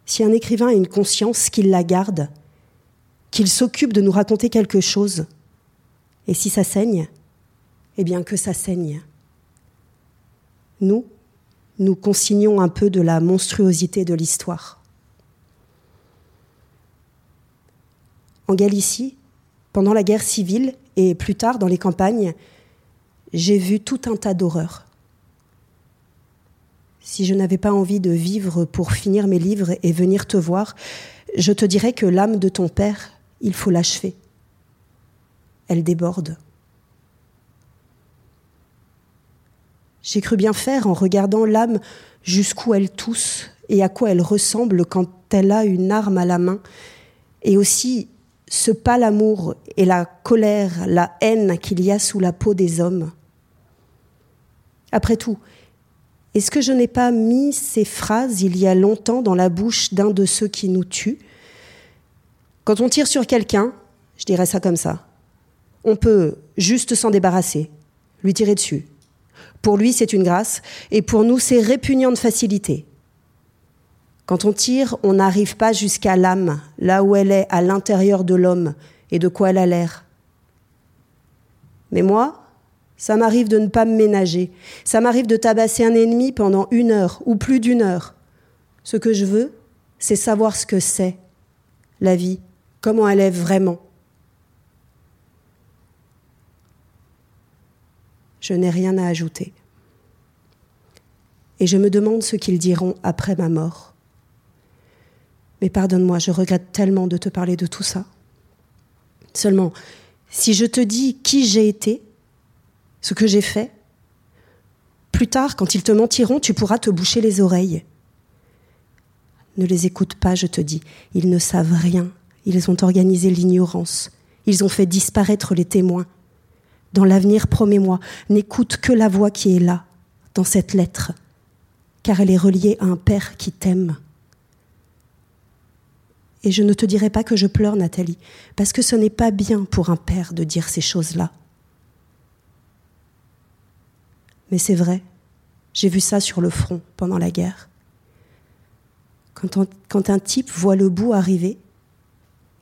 Si un écrivain a une conscience, qu'il la garde, qu'il s'occupe de nous raconter quelque chose, et si ça saigne, eh bien que ça saigne. Nous, nous consignons un peu de la monstruosité de l'histoire. En Galicie, pendant la guerre civile et plus tard dans les campagnes, j'ai vu tout un tas d'horreurs. Si je n'avais pas envie de vivre pour finir mes livres et venir te voir, je te dirais que l'âme de ton père, il faut l'achever. Elle déborde. J'ai cru bien faire en regardant l'âme jusqu'où elle tousse et à quoi elle ressemble quand elle a une arme à la main, et aussi ce pâle amour et la colère, la haine qu'il y a sous la peau des hommes. Après tout, est-ce que je n'ai pas mis ces phrases il y a longtemps dans la bouche d'un de ceux qui nous tuent? Quand on tire sur quelqu'un, je dirais ça comme ça, on peut juste s'en débarrasser, lui tirer dessus, pour lui, c'est une grâce, et pour nous, c'est répugnant de facilité. Quand on tire, on n'arrive pas jusqu'à l'âme, là où elle est, à l'intérieur de l'homme, et de quoi elle a l'air. Mais moi, ça m'arrive de ne pas me ménager. Ça m'arrive de tabasser un ennemi pendant une heure ou plus d'une heure. Ce que je veux, c'est savoir ce que c'est, la vie, comment elle est vraiment. je n'ai rien à ajouter. Et je me demande ce qu'ils diront après ma mort, Mais pardonne-moi, je regrette tellement de te parler de tout ça. Seulement, si je te dis qui j'ai été, ce que j'ai fait, plus tard, quand ils te mentiront, tu pourras te boucher les oreilles. Ne les écoute pas, je te dis. Ils ne savent rien. Ils ont organisé l'ignorance. Ils ont fait disparaître les témoins. Dans l'avenir, promets-moi, n'écoute que la voix qui est là, dans cette lettre, car elle est reliée à un père qui t'aime. Et je ne te dirai pas que je pleure, Nathalie, parce que ce n'est pas bien pour un père de dire ces choses-là. Mais c'est vrai, j'ai vu ça sur le front pendant la guerre. Quand, un type voit le bout arriver,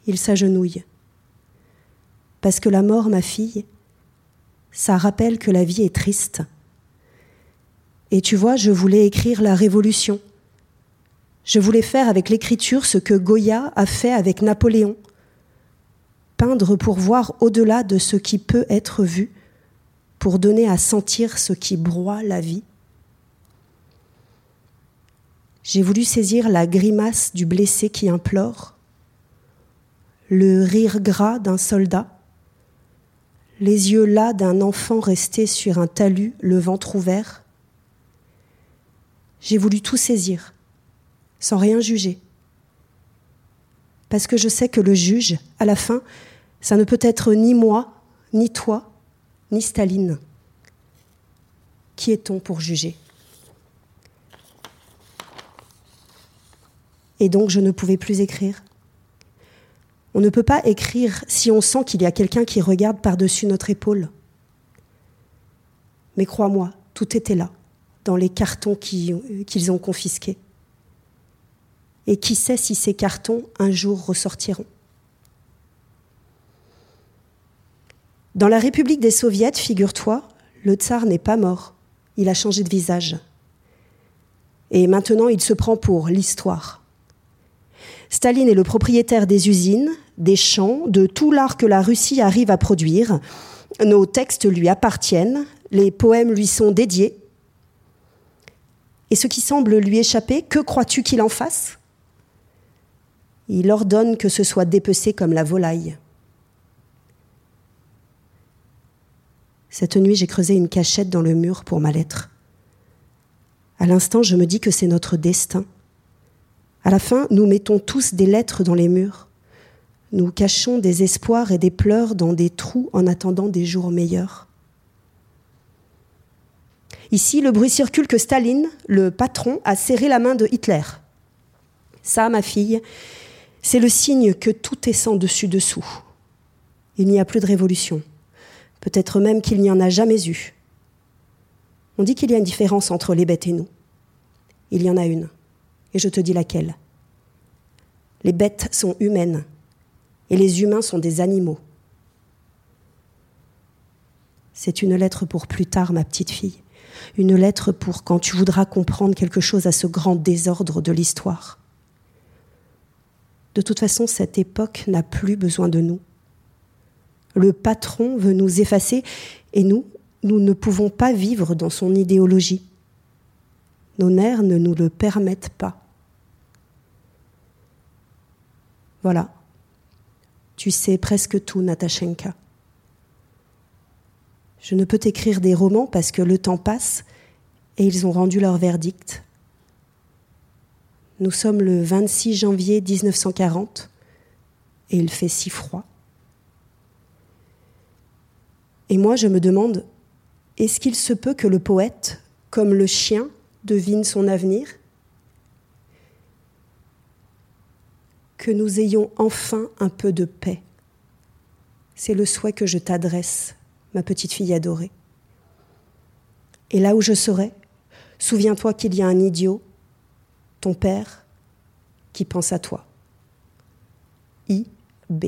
il s'agenouille. Parce que la mort, ma fille, ça rappelle que la vie est triste. Et tu vois, je voulais écrire la révolution. Je voulais faire avec l'écriture ce que Goya a fait avec Napoléon. Peindre pour voir au-delà de ce qui peut être vu, pour donner à sentir ce qui broie la vie. J'ai voulu saisir la grimace du blessé qui implore, le rire gras d'un soldat, les yeux las d'un enfant resté sur un talus, le ventre ouvert. J'ai voulu tout saisir, sans rien juger. Parce que je sais que le juge, à la fin, ça ne peut être ni moi, ni toi, ni Staline. Qui est-on pour juger? Et donc je ne pouvais plus écrire. On ne peut pas écrire si on sent qu'il y a quelqu'un qui regarde par-dessus notre épaule. Mais crois-moi, tout était là, dans les cartons qu'ils ont confisqués. Et qui sait si ces cartons un jour ressortiront. Dans la République des Soviets, figure-toi, le tsar n'est pas mort. Il a changé de visage. Et maintenant, il se prend pour l'histoire. Staline est le propriétaire des usines, des champs, de tout l'art que la Russie arrive à produire. Nos textes lui appartiennent, les poèmes lui sont dédiés. Et ce qui semble lui échapper, que crois-tu qu'il en fasse? Il ordonne que ce soit dépecé comme la volaille. Cette nuit, j'ai creusé une cachette dans le mur pour ma lettre. À l'instant, je me dis que c'est notre destin. À la fin, nous mettons tous des lettres dans les murs. Nous cachons des espoirs et des pleurs dans des trous en attendant des jours meilleurs. Ici, le bruit circule que Staline, le patron, a serré la main de Hitler. Ça, ma fille, c'est le signe que tout est sans dessus-dessous. Il n'y a plus de révolution. Peut-être même qu'il n'y en a jamais eu. On dit qu'il y a une différence entre les bêtes et nous. Il y en a une. Et je te dis laquelle. Les bêtes sont humaines et les humains sont des animaux. C'est une lettre pour plus tard, ma petite fille. Une lettre pour quand tu voudras comprendre quelque chose à ce grand désordre de l'histoire. De toute façon, cette époque n'a plus besoin de nous. Le patron veut nous effacer et nous, nous ne pouvons pas vivre dans son idéologie. Nos nerfs ne nous le permettent pas. Voilà. Tu sais presque tout, Natashenka. Je ne peux t'écrire des romans parce que le temps passe et ils ont rendu leur verdict. Nous sommes le 26 janvier 1940 et il fait si froid. Et moi, je me demande, est-ce qu'il se peut que le poète, comme le chien, devine son avenir? Que nous ayons enfin un peu de paix. C'est le souhait que je t'adresse, ma petite fille adorée. Et là où je serai, souviens-toi qu'il y a un idiot, ton père, qui pense à toi. I. B.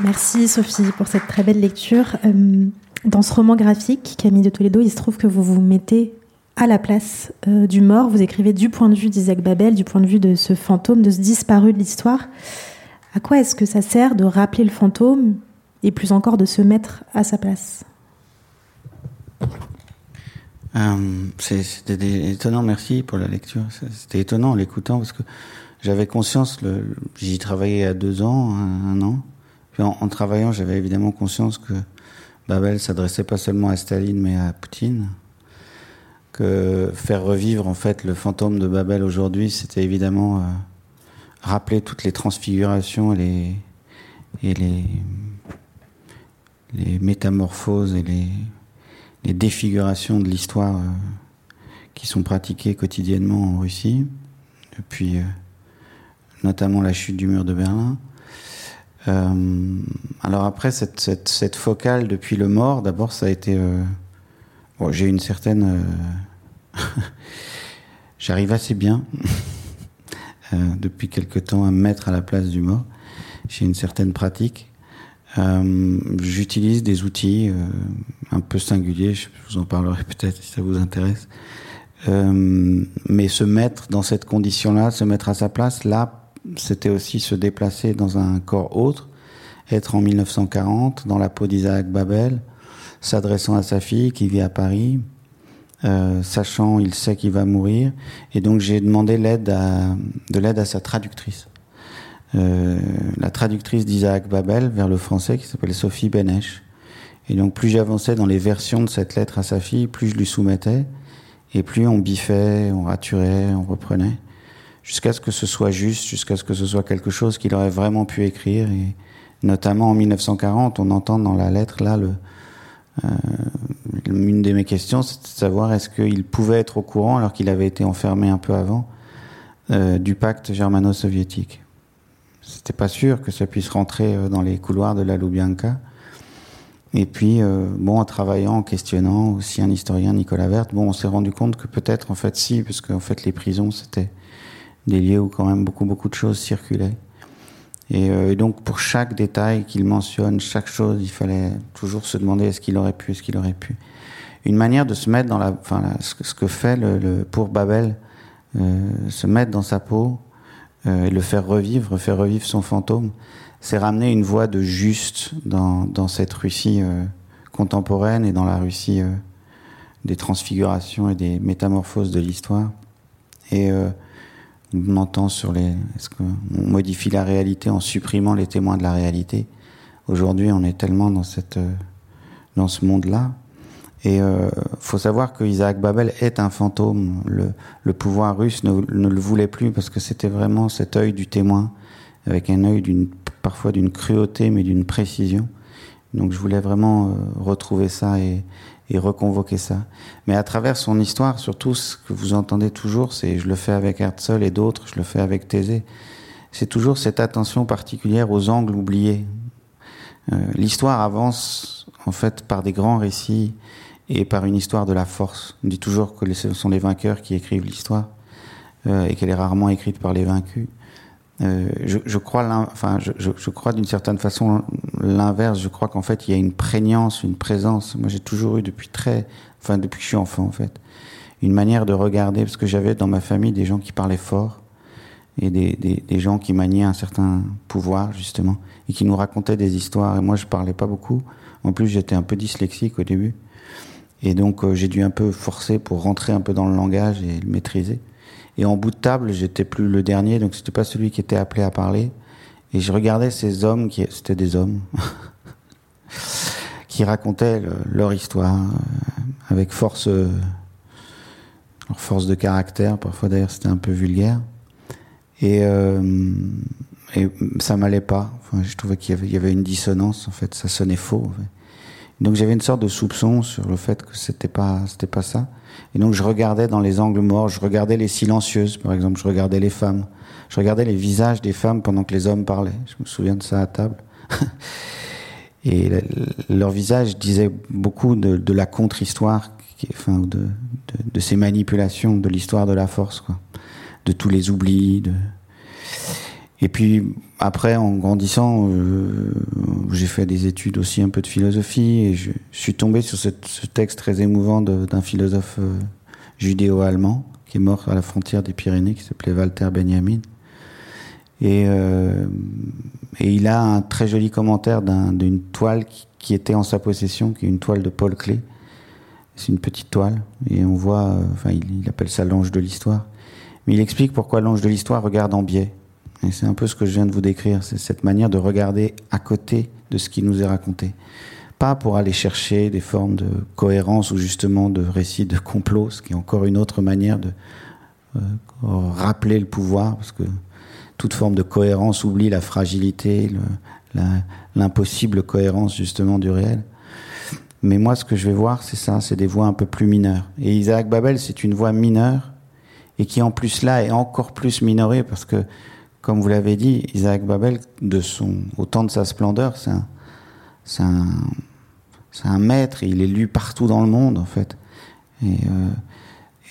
Merci Sophie pour cette très belle lecture. Euh, dans ce roman graphique, Camille de Toledo, il se trouve que vous vous mettez à la place euh, du mort. Vous écrivez du point de vue d'Isaac Babel, du point de vue de ce fantôme, de ce disparu de l'histoire. À quoi est-ce que ça sert de rappeler le fantôme et plus encore de se mettre à sa place? Euh, c'était étonnant, merci pour la lecture. C'était étonnant en l'écoutant parce que j'avais conscience, j'y travaillais à deux ans, un, an. Puis en, travaillant, j'avais évidemment conscience que Babel s'adressait pas seulement à Staline mais à Poutine. Que faire revivre en fait le fantôme de Babel aujourd'hui, c'était évidemment euh, rappeler toutes les transfigurations et les, et les, les métamorphoses et les, les défigurations de l'histoire euh, qui sont pratiquées quotidiennement en Russie, depuis euh, notamment la chute du mur de Berlin. Alors après, cette, cette, cette, focale depuis le mort, d'abord, ça a été... J'ai une certaine... J'arrive assez bien, depuis quelque temps, à me mettre à la place du mort. J'ai une certaine pratique. Euh, j'utilise des outils euh, un peu singuliers, je vous en parlerai peut-être si ça vous intéresse. Euh, mais se mettre dans cette condition-là, se mettre à sa place, là, c'était aussi se déplacer dans un corps autre, être en 1940 dans la peau d'Isaac Babel, s'adressant à sa fille qui vit à Paris, euh, sachant il sait qu'il va mourir, et donc j'ai demandé l'aide à, de l'aide à sa traductrice. Euh, la traductrice d'Isaac Babel vers le français qui s'appelle Sophie Benesch. Et donc plus j'avançais dans les versions de cette lettre à sa fille, plus je lui soumettais, et plus on biffait, on raturait, on reprenait, jusqu'à ce que ce soit juste, jusqu'à ce que ce soit quelque chose qu'il aurait vraiment pu écrire. Et notamment en 1940, on entend dans la lettre là le, une de mes questions, c'est de savoir est-ce qu'il pouvait être au courant, alors qu'il avait été enfermé un peu avant, euh, du pacte germano-soviétique? C'était pas sûr que ça puisse rentrer euh, dans les couloirs de la Loubianca. Et puis, euh, bon, en travaillant, en questionnant aussi un historien, Nicolas Vert, bon, on s'est rendu compte que peut-être, en fait, si, parce qu'en fait, les prisons, c'était des lieux où quand même beaucoup, beaucoup de choses circulaient. Et, euh, donc, pour chaque détail qu'il mentionne, chaque chose, il fallait toujours se demander est-ce qu'il aurait pu, est-ce qu'il aurait pu. Une manière de se mettre dans la, enfin, ce que fait le, le pour Babel, euh, se mettre dans sa peau, euh, et le faire revivre, faire revivre son fantôme, c'est ramener une voie de juste dans, dans cette Russie euh, contemporaine et dans la Russie euh, des transfigurations et des métamorphoses de l'histoire. Et on entend sur les. Est-ce qu'on modifie la réalité en supprimant les témoins de la réalité Aujourd'hui, on est tellement dans, cette, dans ce monde-là et euh, faut savoir que Isaac Babel est un fantôme. Le, pouvoir russe ne, le voulait plus parce que c'était vraiment cet œil du témoin, avec un œil parfois d'une cruauté mais d'une précision. Donc je voulais vraiment euh, retrouver ça et, et, reconvoquer ça. Mais à travers son histoire, surtout ce que vous entendez toujours, c'est je le fais avec Herzl et d'autres, je le fais avec Thésée. C'est toujours cette attention particulière aux angles oubliés. Euh, l'histoire avance en fait par des grands récits et par une histoire de la force. On dit toujours que ce sont les vainqueurs qui écrivent l'histoire euh, et qu'elle est rarement écrite par les vaincus. Euh, je, je, crois, enfin, je, je crois d'une certaine façon l'inverse. Je crois qu'en fait, il y a une prégnance, une présence. Moi, j'ai toujours eu depuis très, enfin, depuis que je suis enfant, en fait, une manière de regarder, parce que j'avais dans ma famille des gens qui parlaient fort et des, des, des, gens qui maniaient un certain pouvoir, justement, et qui nous racontaient des histoires. Et moi, je parlais pas beaucoup. En plus, j'étais un peu dyslexique au début. Et donc euh, j'ai dû un peu forcer pour rentrer un peu dans le langage et le maîtriser. Et en bout de table, j'étais plus le dernier, donc c'était pas celui qui était appelé à parler. Et je regardais ces hommes qui, c'était des hommes, qui racontaient leur histoire euh, avec force, euh, force de caractère. Parfois d'ailleurs c'était un peu vulgaire. Et, euh, et ça m'allait pas. Je trouvais qu'il y avait, une dissonance. En fait, ça sonnait faux. Donc j'avais une sorte de soupçon sur le fait que c'était pas c'était pas ça. Et donc je regardais dans les angles morts, je regardais les silencieuses, par exemple, je regardais les femmes, je regardais les visages des femmes pendant que les hommes parlaient. Je me souviens de ça à table. Et leur visage disait beaucoup de, la contre-histoire, enfin de, de, de, ces manipulations de l'histoire de la force, quoi. de tous les oublis. De... Et puis après, en grandissant, euh, j'ai fait des études aussi un peu de philosophie et je, suis tombé sur ce, texte très émouvant d'un philosophe euh, judéo-allemand qui est mort à la frontière des Pyrénées, qui s'appelait Walter Benjamin. Et, euh, il a un très joli commentaire d'une un, toile qui, qui, était en sa possession, qui est une toile de Paul Klee, C'est une petite toile et on voit, enfin, il, appelle ça l'ange de l'histoire. Mais il explique pourquoi l'ange de l'histoire regarde en biais. C'est un peu ce que je viens de vous décrire, c'est cette manière de regarder à côté de ce qui nous est raconté. Pas pour aller chercher des formes de cohérence ou justement de récits de complot, ce qui est encore une autre manière de euh, rappeler le pouvoir, parce que toute forme de cohérence oublie la fragilité, l'impossible cohérence justement du réel. Mais moi, ce que je vais voir, c'est ça, c'est des voix un peu plus mineures. Et Isaac Babel, c'est une voix mineure, et qui en plus là est encore plus minorée, parce que, comme vous l'avez dit, Isaac Babel, de son, au temps de sa splendeur, c'est un, c'est un, un, maître, il est lu partout dans le monde, en fait. Et,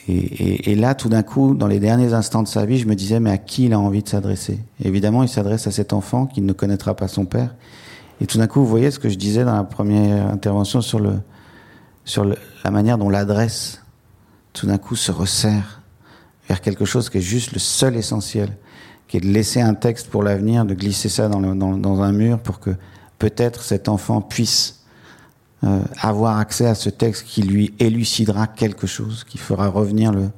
euh, et, là, tout d'un coup, dans les derniers instants de sa vie, je me disais, mais à qui il a envie de s'adresser? Évidemment, il s'adresse à cet enfant qui ne connaîtra pas son père. Et tout d'un coup, vous voyez ce que je disais dans la première intervention sur, le, sur la manière dont l'adresse, tout d'un coup, se resserre vers quelque chose qui est juste le seul essentiel, qui est de laisser un texte pour l'avenir, de glisser ça dans, un mur pour que peut-être cet enfant puisse euh, avoir accès à ce texte qui lui élucidera quelque chose, qui fera revenir le.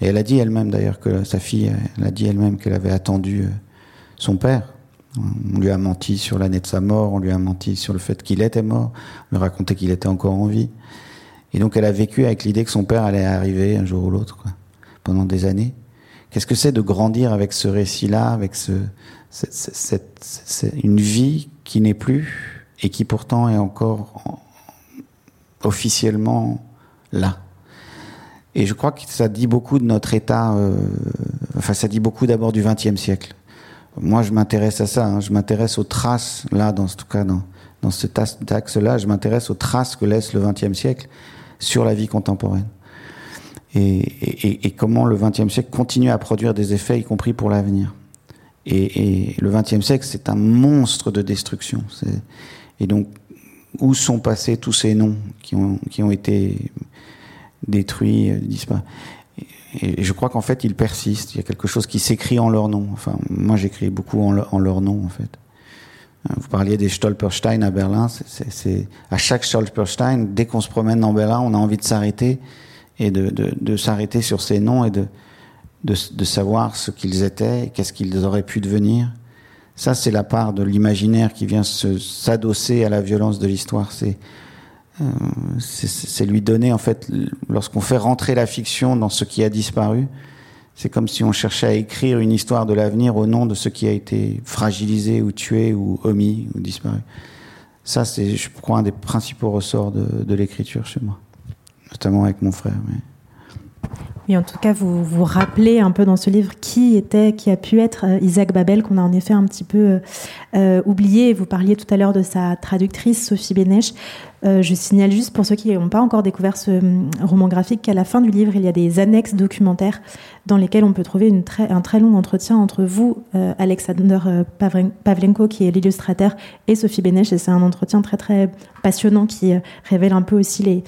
Et elle a dit elle-même d'ailleurs que sa fille, elle a dit elle-même qu'elle avait attendu euh, son père. On lui a menti sur l'année de sa mort, on lui a menti sur le fait qu'il était mort, on lui a raconté qu'il était encore en vie. Et donc elle a vécu avec l'idée que son père allait arriver un jour ou l'autre, pendant des années. Qu'est-ce que c'est de grandir avec ce récit-là, avec ce, cette, cette, une vie qui n'est plus et qui pourtant est encore officiellement là? Et je crois que ça dit beaucoup de notre état, euh, enfin ça dit beaucoup d'abord du XXe siècle. Moi je m'intéresse à ça, hein, je m'intéresse aux traces, là dans tout cas dans, dans cet axe-là, je m'intéresse aux traces que laisse le XXe siècle sur la vie contemporaine. Et, comment le XXe siècle continue à produire des effets, y compris pour l'avenir. Et, le XXe siècle, c'est un monstre de destruction. Et donc, où sont passés tous ces noms qui ont, qui ont été détruits, euh, disparus? Et je crois qu'en fait, ils persistent. Il y a quelque chose qui s'écrit en leur nom. Enfin, moi, j'écris beaucoup en, leur nom, en fait. Euh, vous parliez des Stolperstein à Berlin. À chaque Stolperstein, dès qu'on se promène dans Berlin, on a envie de s'arrêter et de, s'arrêter sur ces noms et de, savoir ce qu'ils étaient, qu'est-ce qu'ils auraient pu devenir. Ça, c'est la part de l'imaginaire qui vient s'adosser à la violence de l'histoire. C'est euh, lui donner, en fait, lorsqu'on fait rentrer la fiction dans ce qui a disparu, c'est comme si on cherchait à écrire une histoire de l'avenir au nom de ce qui a été fragilisé ou tué ou omis ou disparu. Ça, c'est, je crois, un des principaux ressorts de l'écriture chez moi, notamment avec mon frère. Oui, en tout cas, vous vous rappelez un peu dans ce livre qui était, qui a pu être euh, Isaac Babel, qu'on a en effet un petit peu euh, euh oublié. Vous parliez tout à l'heure de sa traductrice, Sophie Bénèche. Euh, je signale juste pour ceux qui n'ont pas encore découvert ce hum, roman graphique qu'à la fin du livre, il y a des annexes documentaires dans lesquels on peut trouver un très long entretien entre vous, euh, Alexander euh, Pavlenko, qui est l'illustrateur, et Sophie Bénèche. Et c'est un entretien très très passionnant qui euh, révèle un peu aussi les,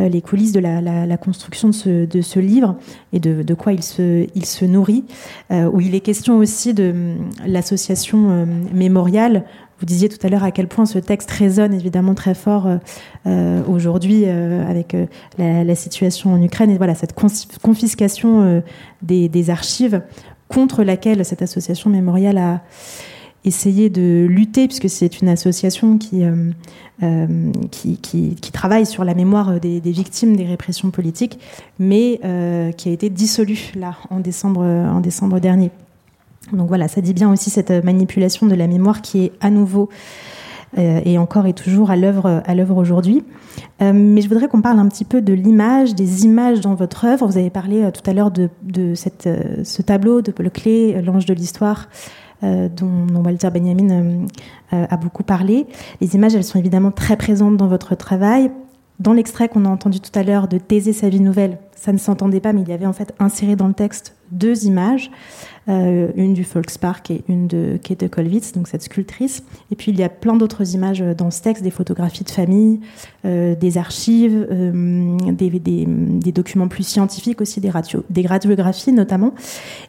euh, coulisses de la, construction de ce, livre et de, quoi il se, il nourrit, euh, où il est question aussi de hum, l'association mémoriale vous disiez tout à l'heure à quel point ce texte résonne évidemment très fort euh, aujourd'hui euh, avec euh, la, situation en Ukraine et voilà cette confiscation des, archives contre laquelle cette association mémoriale a essayé de lutter puisque c'est une association qui, qui, travaille sur la mémoire des, des, victimes des répressions politiques mais qui a été dissolue là en décembre, en décembre dernier. Donc voilà, ça dit bien aussi cette manipulation de la mémoire qui est à nouveau euh, et encore et toujours à l'œuvre aujourd'hui. Euh, mais je voudrais qu'on parle un petit peu de l'image, des images dans votre œuvre. Vous avez parlé euh, tout à l'heure de, ce tableau de Paul Klee, L'ange de l'histoire, dont, dont, Walter Benjamin a beaucoup parlé. Les images, elles sont évidemment très présentes dans votre travail. Dans l'extrait qu'on a entendu tout à l'heure de Thésée sa vie nouvelle, ça ne s'entendait pas, mais il y avait en fait inséré dans le texte deux images, euh, une du Volkspark et une de Kate Kolwitz, donc cette sculptrice. Et puis il y a plein d'autres images dans ce texte, des photographies de famille, euh, des archives, euh, des, documents plus scientifiques aussi, des, radio, des radiographies notamment.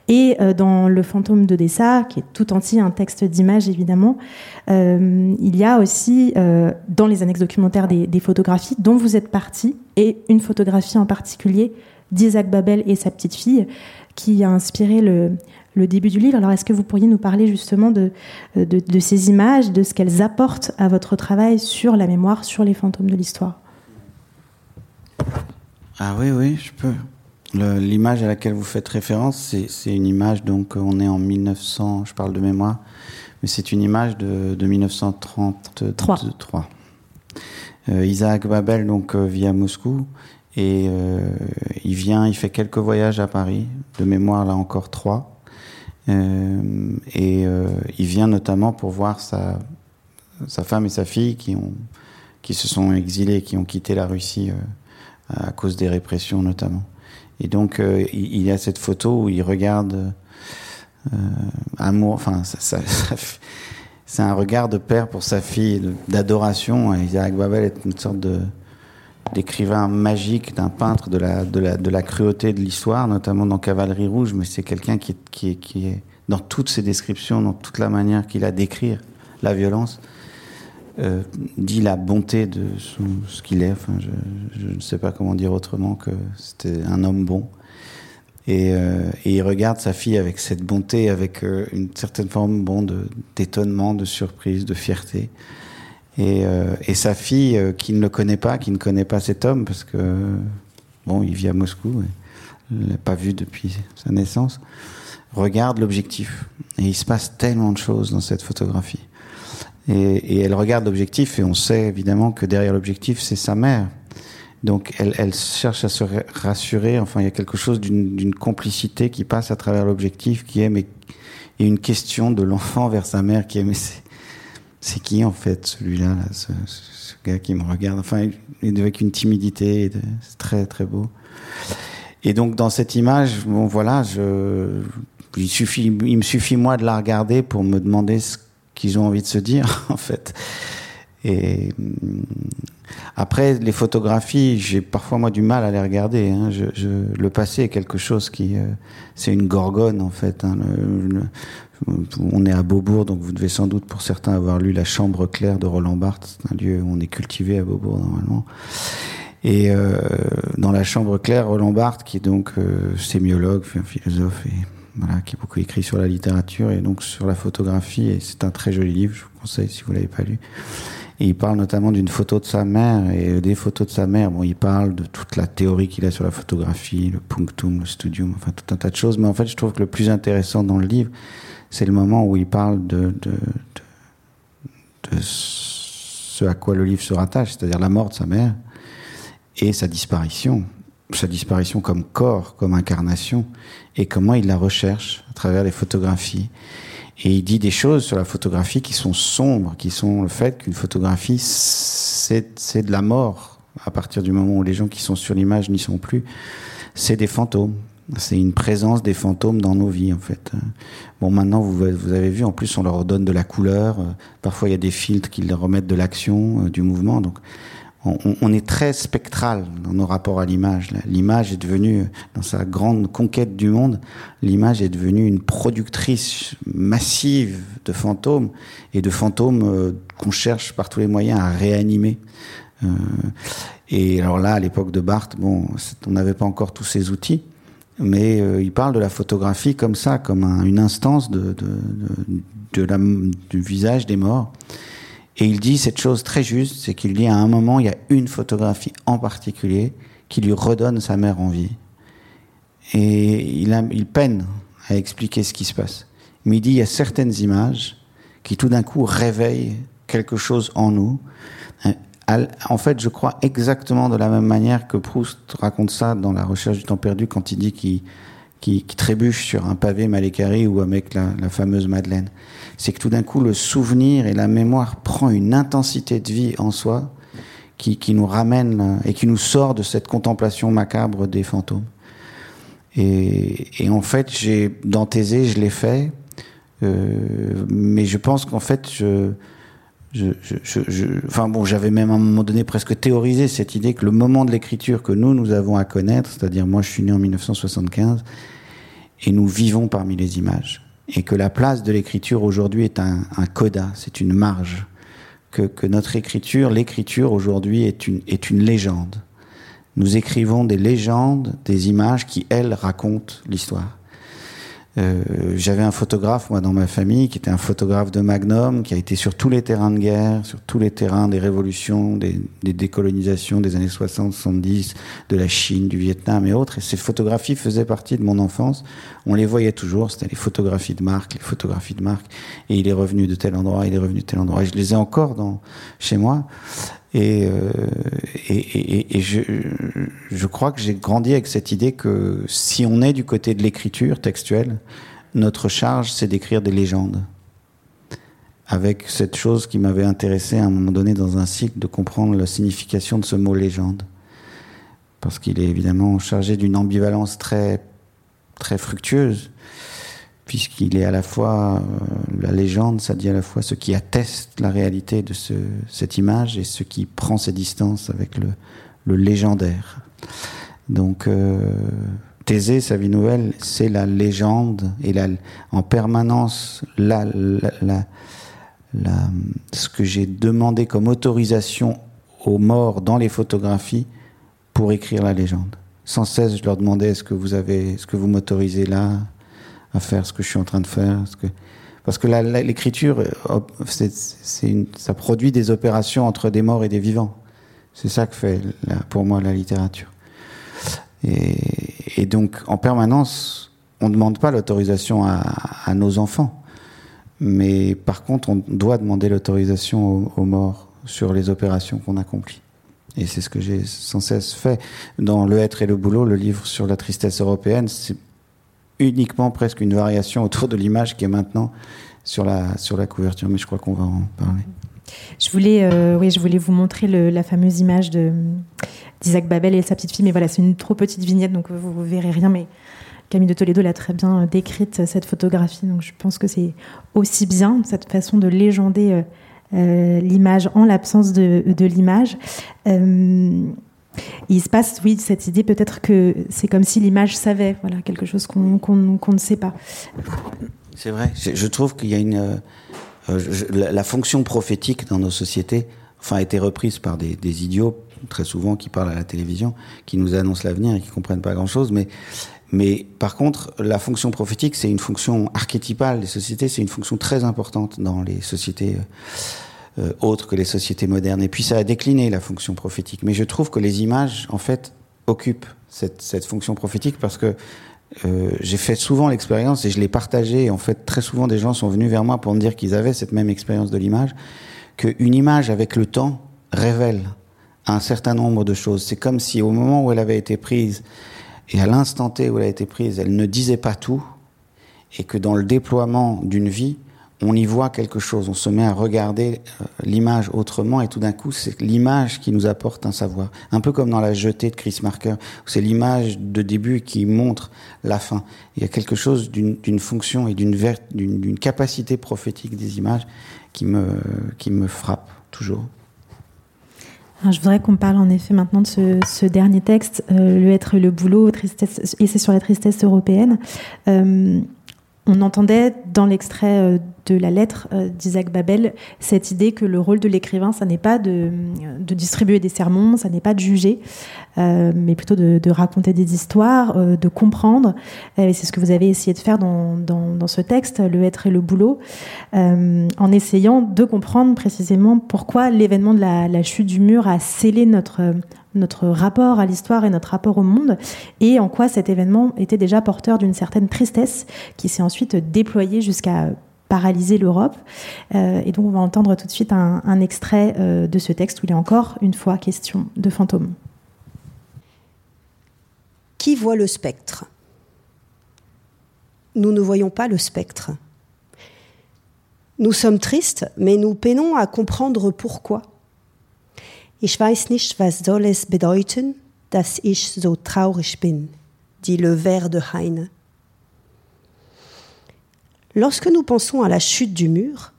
Et dans Le fantôme d'Odessa, qui est tout entier un texte d'image évidemment, il y a aussi dans les annexes documentaires des, photographies dont vous êtes partie, et une photographie en particulier d'Isaac Babel et sa petite fille, qui a inspiré le, le début du livre. Alors, est-ce que vous pourriez nous parler justement de, de, de ces images, de ce qu'elles apportent à votre travail sur la mémoire, sur les fantômes de l'histoire? Ah oui, oui, je peux. L'image à laquelle vous faites référence, c'est une image, donc on est en 1900, je parle de mémoire, mais c'est une image de, de 1933. Euh, Isaac Babel donc euh, vit à Moscou et euh, il vient, il fait quelques voyages à Paris, de mémoire là encore trois. Euh, et euh, il vient notamment pour voir sa, sa femme et sa fille qui, ont, qui se sont exilés, qui ont quitté la Russie euh, à cause des répressions notamment. Et donc euh, il, il, y a cette photo où il regarde amour, enfin ça, ça c'est un regard de père pour sa fille, d'adoration. Isaac Babel est une sorte de d'écrivain magique, d'un peintre de la, de, la, de la cruauté de l'histoire, notamment dans Cavalerie Rouge, mais c'est quelqu'un qui, qui, est, qui est, dans toutes ses descriptions, dans toute la manière qu'il a d'écrire la violence, euh, dit la bonté de son, ce qu'il est. Je, ne sais pas comment dire autrement que c'était un homme bon. Et, euh, il regarde sa fille avec cette bonté, avec euh, une certaine forme bon, d'étonnement, de surprise, de fierté. Et, euh, et, sa fille, euh, qui ne le connaît pas, qui ne connaît pas cet homme, parce que, bon, il vit à Moscou, il l'a pas vu depuis sa naissance, regarde l'objectif. Et il se passe tellement de choses dans cette photographie. Et, et elle regarde l'objectif, et on sait évidemment que derrière l'objectif, c'est sa mère. Donc elle, elle, cherche à se rassurer, enfin il y a quelque chose d'une complicité qui passe à travers l'objectif, qui est mais, et une question de l'enfant vers sa mère qui est mais c'est qui en fait celui-là, là, ce, gars qui me regarde? Enfin, avec une timidité, c'est très très beau. Et donc dans cette image, bon voilà, il me suffit moi de la regarder pour me demander ce qu'ils ont envie de se dire en fait. Et après les photographies, j'ai parfois moi du mal à les regarder. Hein. Je, le passé est quelque chose qui, euh, c'est une gorgone en fait. Hein. On est à Beaubourg, donc vous devez sans doute pour certains avoir lu La Chambre claire de Roland Barthes, un lieu où on est cultivé à Beaubourg normalement. Et euh, dans La Chambre claire, Roland Barthes, qui est donc euh, sémiologue, philosophe, voilà, qui a beaucoup écrit sur la littérature et donc sur la photographie, et c'est un très joli livre, je vous conseille si vous l'avez pas lu. Et il parle notamment d'une photo de sa mère et des photos de sa mère. Bon, il parle de toute la théorie qu'il a sur la photographie, le punctum, le studium, enfin tout un tas de choses. Mais en fait, je trouve que le plus intéressant dans le livre, c'est le moment où il parle de, ce à quoi le livre se rattache, c'est-à-dire la mort de sa mère et sa disparition, sa disparition comme corps, comme incarnation, et comment il la recherche à travers les photographies. Et il dit des choses sur la photographie qui sont sombres, qui sont le fait qu'une photographie, c'est de la mort à partir du moment où les gens qui sont sur l'image n'y sont plus. C'est des fantômes. C'est une présence des fantômes dans nos vies, en fait. Bon, maintenant, vous, avez vu, en plus, on leur donne de la couleur. Parfois, il y a des filtres qui leur remettent de l'action, euh, du mouvement. Donc, on, on, est très spectral dans nos rapports à l'image. L'image est devenue, dans sa grande conquête du monde, l'image est devenue une productrice massive de fantômes et de fantômes euh, qu'on cherche par tous les moyens à réanimer. Euh, et alors là, à l'époque de Barthes, bon, on n'avait pas encore tous ces outils mais euh, il parle de la photographie comme ça, comme un, une instance de, du visage des morts. Et il dit cette chose très juste, c'est qu'il dit à un moment, il y a une photographie en particulier qui lui redonne sa mère en vie. Et il, il peine à expliquer ce qui se passe. Mais il dit, il y a certaines images qui tout d'un coup réveillent quelque chose en nous, en fait, je crois exactement de la même manière que Proust raconte ça dans La recherche du temps perdu quand il dit qu'il qui, qui, trébuche sur un pavé mal écarré ou avec la, la fameuse Madeleine. C'est que tout d'un coup, le souvenir et la mémoire prend une intensité de vie en soi qui, nous ramène et qui nous sort de cette contemplation macabre des fantômes. Et, et en fait, j'ai dans Thésée, je l'ai fait, euh, mais je pense qu'en fait, je, enfin bon, j'avais même à un moment donné presque théorisé cette idée que le moment de l'écriture que nous, nous avons à connaître, c'est-à-dire moi je suis né en 1975, et nous vivons parmi les images, et que la place de l'écriture aujourd'hui est un, un coda, c'est une marge, que, que notre écriture, l'écriture aujourd'hui est une, est une légende. Nous écrivons des légendes, des images qui, elles, racontent l'histoire. Euh, j'avais un photographe moi dans ma famille qui était un photographe de Magnum qui a été sur tous les terrains de guerre, sur tous les terrains des révolutions, des, des décolonisations des années 60, 70, de la Chine, du Vietnam et autres. Et ces photographies faisaient partie de mon enfance. On les voyait toujours. C'était les photographies de marque, les photographies de marque. Et il est revenu de tel endroit, il est revenu de tel endroit. Et je les ai encore dans chez moi. Et, euh, et, et, et je, je, crois que j'ai grandi avec cette idée que si on est du côté de l'écriture textuelle, notre charge, c'est d'écrire des légendes. Avec cette chose qui m'avait intéressé à un moment donné dans un cycle, de comprendre la signification de ce mot légende. Parce qu'il est évidemment chargé d'une ambivalence très, très fructueuse puisqu'il est à la fois euh, la légende, ça dit à la fois ce qui atteste la réalité de ce, cette image et ce qui prend ses distances avec le, légendaire. Donc euh, Thésée, sa vie nouvelle, c'est la légende et en permanence ce que j'ai demandé comme autorisation aux morts dans les photographies pour écrire la légende. Sans cesse, je leur demandais est-ce que vous avez, est-ce que vous m'autorisez là? À faire ce que je suis en train de faire. Parce que, l'écriture, ça produit des opérations entre des morts et des vivants. C'est ça que fait pour moi la littérature. Et, donc, en permanence, on ne demande pas l'autorisation à, nos enfants. Mais par contre, on doit demander l'autorisation aux, aux morts sur les opérations qu'on accomplit. Et c'est ce que j'ai sans cesse fait. Dans Le être et le boulot, le livre sur la tristesse européenne, c'est uniquement presque une variation autour de l'image qui est maintenant sur la, sur la couverture, mais je crois qu'on va en parler. Je voulais, euh, oui, je voulais vous montrer la fameuse image d'Isaac Babel et sa petite fille, mais voilà, c'est une trop petite vignette, donc vous, vous verrez rien, mais Camille de Toledo l'a très bien décrite, cette photographie, donc je pense que c'est aussi bien, cette façon de légender euh, euh, l'image en l'absence de, l'image. Euh, il se passe, oui, cette idée peut-être que c'est comme si l'image savait, voilà, quelque chose qu'on qu ne sait pas. C'est vrai. Je, trouve qu'il y a une euh, je, la, fonction prophétique dans nos sociétés, enfin, a été reprise par des, des, idiots très souvent qui parlent à la télévision, qui nous annoncent l'avenir et qui comprennent pas grand-chose, mais mais par contre, la fonction prophétique, c'est une fonction archétypale des sociétés, c'est une fonction très importante dans les sociétés. Euh, euh, autres que les sociétés modernes. Et puis ça a décliné la fonction prophétique. Mais je trouve que les images, en fait, occupent cette, cette fonction prophétique parce que euh, j'ai fait souvent l'expérience et je l'ai partagé. En fait, très souvent, des gens sont venus vers moi pour me dire qu'ils avaient cette même expérience de l'image, qu'une image avec le temps révèle un certain nombre de choses. C'est comme si au moment où elle avait été prise et à l'instant T où elle a été prise, elle ne disait pas tout et que dans le déploiement d'une vie, on y voit quelque chose, on se met à regarder euh, l'image autrement et tout d'un coup c'est l'image qui nous apporte un savoir. Un peu comme dans la jetée de Chris Marker, c'est l'image de début qui montre la fin. Il y a quelque chose d'une fonction et d'une capacité prophétique des images qui me, qui me frappe toujours. Je voudrais qu'on parle en effet maintenant de ce, dernier texte, euh, le être le boulot, et c'est sur la tristesse européenne. Euh, on entendait dans l'extrait de la lettre euh, d'Isaac Babel cette idée que le rôle de l'écrivain, ça n'est pas de, de, distribuer des sermons, ça n'est pas de juger, euh, mais plutôt de, raconter des histoires, euh, de comprendre. Et c'est ce que vous avez essayé de faire dans, dans, ce texte, le être et le boulot, en essayant de comprendre précisément pourquoi l'événement de la, la, chute du mur a scellé notre notre rapport à l'histoire et notre rapport au monde, et en quoi cet événement était déjà porteur d'une certaine tristesse qui s'est ensuite déployée jusqu'à paralyser l'Europe. Euh, et donc on va entendre tout de suite un, extrait euh, de ce texte où il est encore une fois question de fantômes. Qui voit le spectre? Nous ne voyons pas le spectre. Nous sommes tristes, mais nous peinons à comprendre pourquoi. Ich weiß nicht, was soll es bedeuten, dass ich so traurig bin, dit le vers de Heine. Lorsque nous pensons à la chute du mur,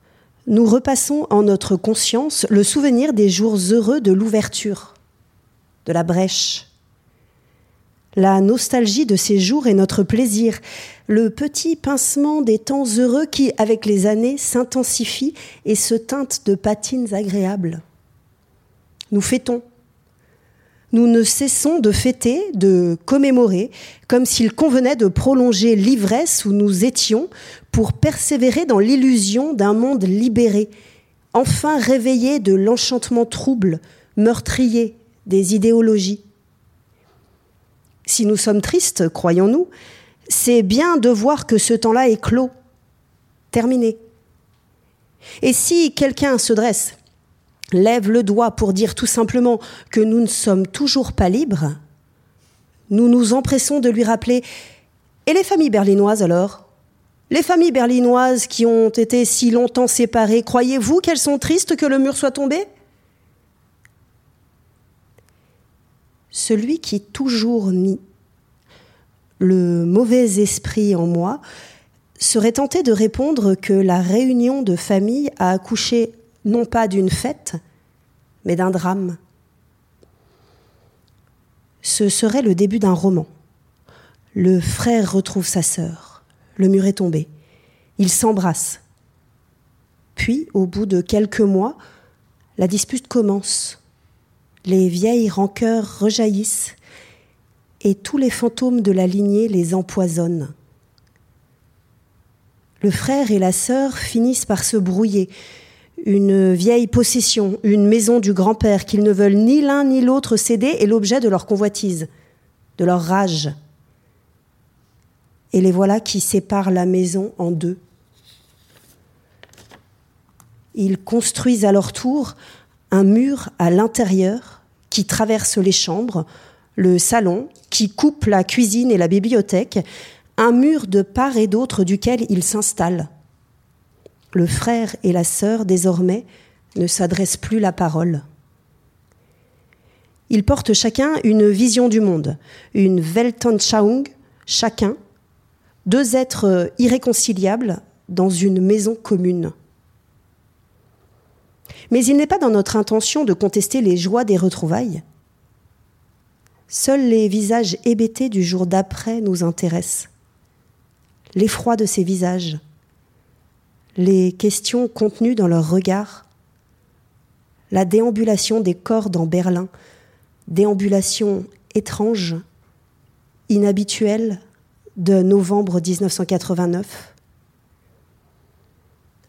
nous repassons en notre conscience le souvenir des jours heureux de l'ouverture, de la brèche. La nostalgie de ces jours est notre plaisir, le petit pincement des temps heureux qui, avec les années, s'intensifie et se teinte de patines agréables. Nous fêtons. Nous ne cessons de fêter, de commémorer, comme s'il convenait de prolonger l'ivresse où nous étions pour persévérer dans l'illusion d'un monde libéré, enfin réveillé de l'enchantement trouble, meurtrier des idéologies. Si nous sommes tristes, croyons-nous, c'est bien de voir que ce temps-là est clos, terminé. Et si quelqu'un se dresse lève le doigt pour dire tout simplement que nous ne sommes toujours pas libres, nous nous empressons de lui rappeler Et les familles berlinoises alors? Les familles berlinoises qui ont été si longtemps séparées, croyez-vous qu'elles sont tristes que le mur soit tombé? Celui qui toujours nie le mauvais esprit en moi serait tenté de répondre que la réunion de famille a accouché non pas d'une fête, mais d'un drame. Ce serait le début d'un roman. Le frère retrouve sa sœur. Le mur est tombé. Ils s'embrassent. Puis, au bout de quelques mois, la dispute commence. Les vieilles rancœurs rejaillissent et tous les fantômes de la lignée les empoisonnent. Le frère et la sœur finissent par se brouiller, une vieille possession, une maison du grand-père qu'ils ne veulent ni l'un ni l'autre céder est l'objet de leur convoitise, de leur rage. Et les voilà qui séparent la maison en deux. Ils construisent à leur tour un mur à l'intérieur qui traverse les chambres, le salon, qui coupe la cuisine et la bibliothèque, un mur de part et d'autre duquel ils s'installent le frère et la sœur désormais ne s'adressent plus la parole. Ils portent chacun une vision du monde, une Weltanschauung, chacun, deux êtres irréconciliables dans une maison commune. Mais il n'est pas dans notre intention de contester les joies des retrouvailles. Seuls les visages hébétés du jour d'après nous intéressent. L'effroi de ces visages, les questions contenues dans leur regard, la déambulation des corps dans Berlin, déambulation étrange, inhabituelle de novembre 1989.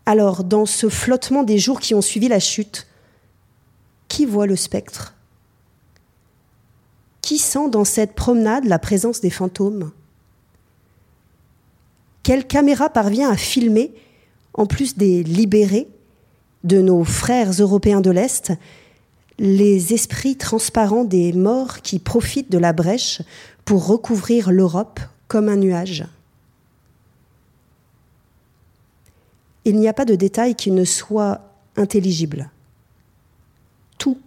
Alors, dans ce flottement des jours qui ont suivi la chute, qui voit le spectre? Qui sent dans cette promenade la présence des fantômes? Quelle caméra parvient à filmer en plus des libérés, de nos frères européens de l'Est, les esprits transparents des morts qui profitent de la brèche pour recouvrir l'Europe comme un nuage. Il n'y a pas de détail qui ne soit intelligible. Tout,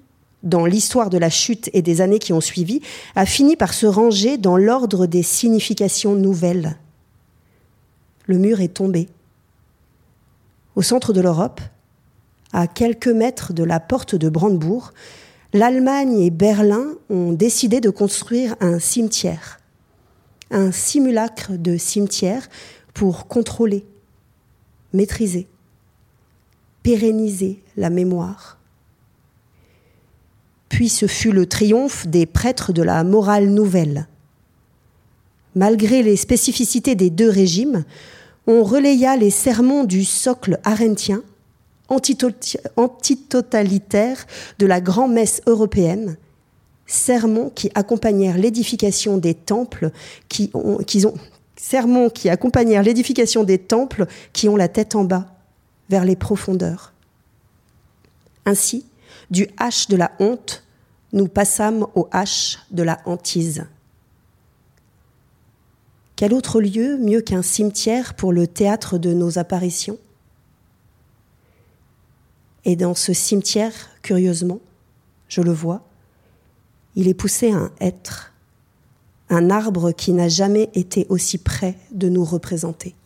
dans l'histoire de la chute et des années qui ont suivi, a fini par se ranger dans l'ordre des significations nouvelles. Le mur est tombé au centre de l'Europe, à quelques mètres de la porte de Brandebourg, l'Allemagne et Berlin ont décidé de construire un cimetière, un simulacre de cimetière pour contrôler, maîtriser, pérenniser la mémoire. Puis ce fut le triomphe des prêtres de la morale nouvelle. Malgré les spécificités des deux régimes, on relaya les sermons du socle arentien, antitotalitaire de la grand-messe européenne, sermons qui accompagnèrent l'édification des temples qui ont, sermons qui accompagnèrent l'édification des temples qui ont la tête en bas, vers les profondeurs. Ainsi, du H de la honte, nous passâmes au H de la hantise. Quel autre lieu mieux qu'un cimetière pour le théâtre de nos apparitions? Et dans ce cimetière, curieusement, je le vois. Il est poussé un être, un arbre qui n'a jamais été aussi près de nous représenter.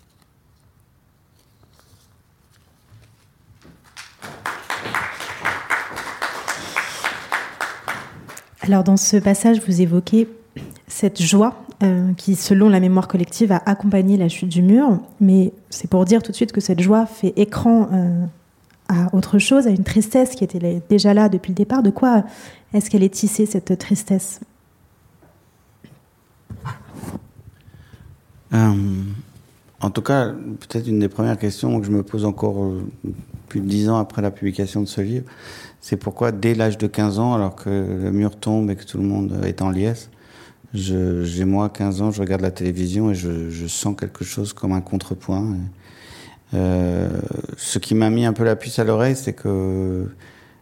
Alors dans ce passage, vous évoquez cette joie euh, qui, selon la mémoire collective, a accompagné la chute du mur, mais c'est pour dire tout de suite que cette joie fait écran euh, à autre chose, à une tristesse qui était déjà là depuis le départ. De quoi est-ce qu'elle est tissée, cette tristesse? Euh, En tout cas, peut-être une des premières questions que je me pose encore plus de dix ans après la publication de ce livre, c'est pourquoi dès l'âge de 15 ans, alors que le mur tombe et que tout le monde est en liesse, j'ai moi 15 ans, je regarde la télévision et je, je sens quelque chose comme un contrepoint. Euh, ce qui m'a mis un peu la puce à l'oreille, c'est que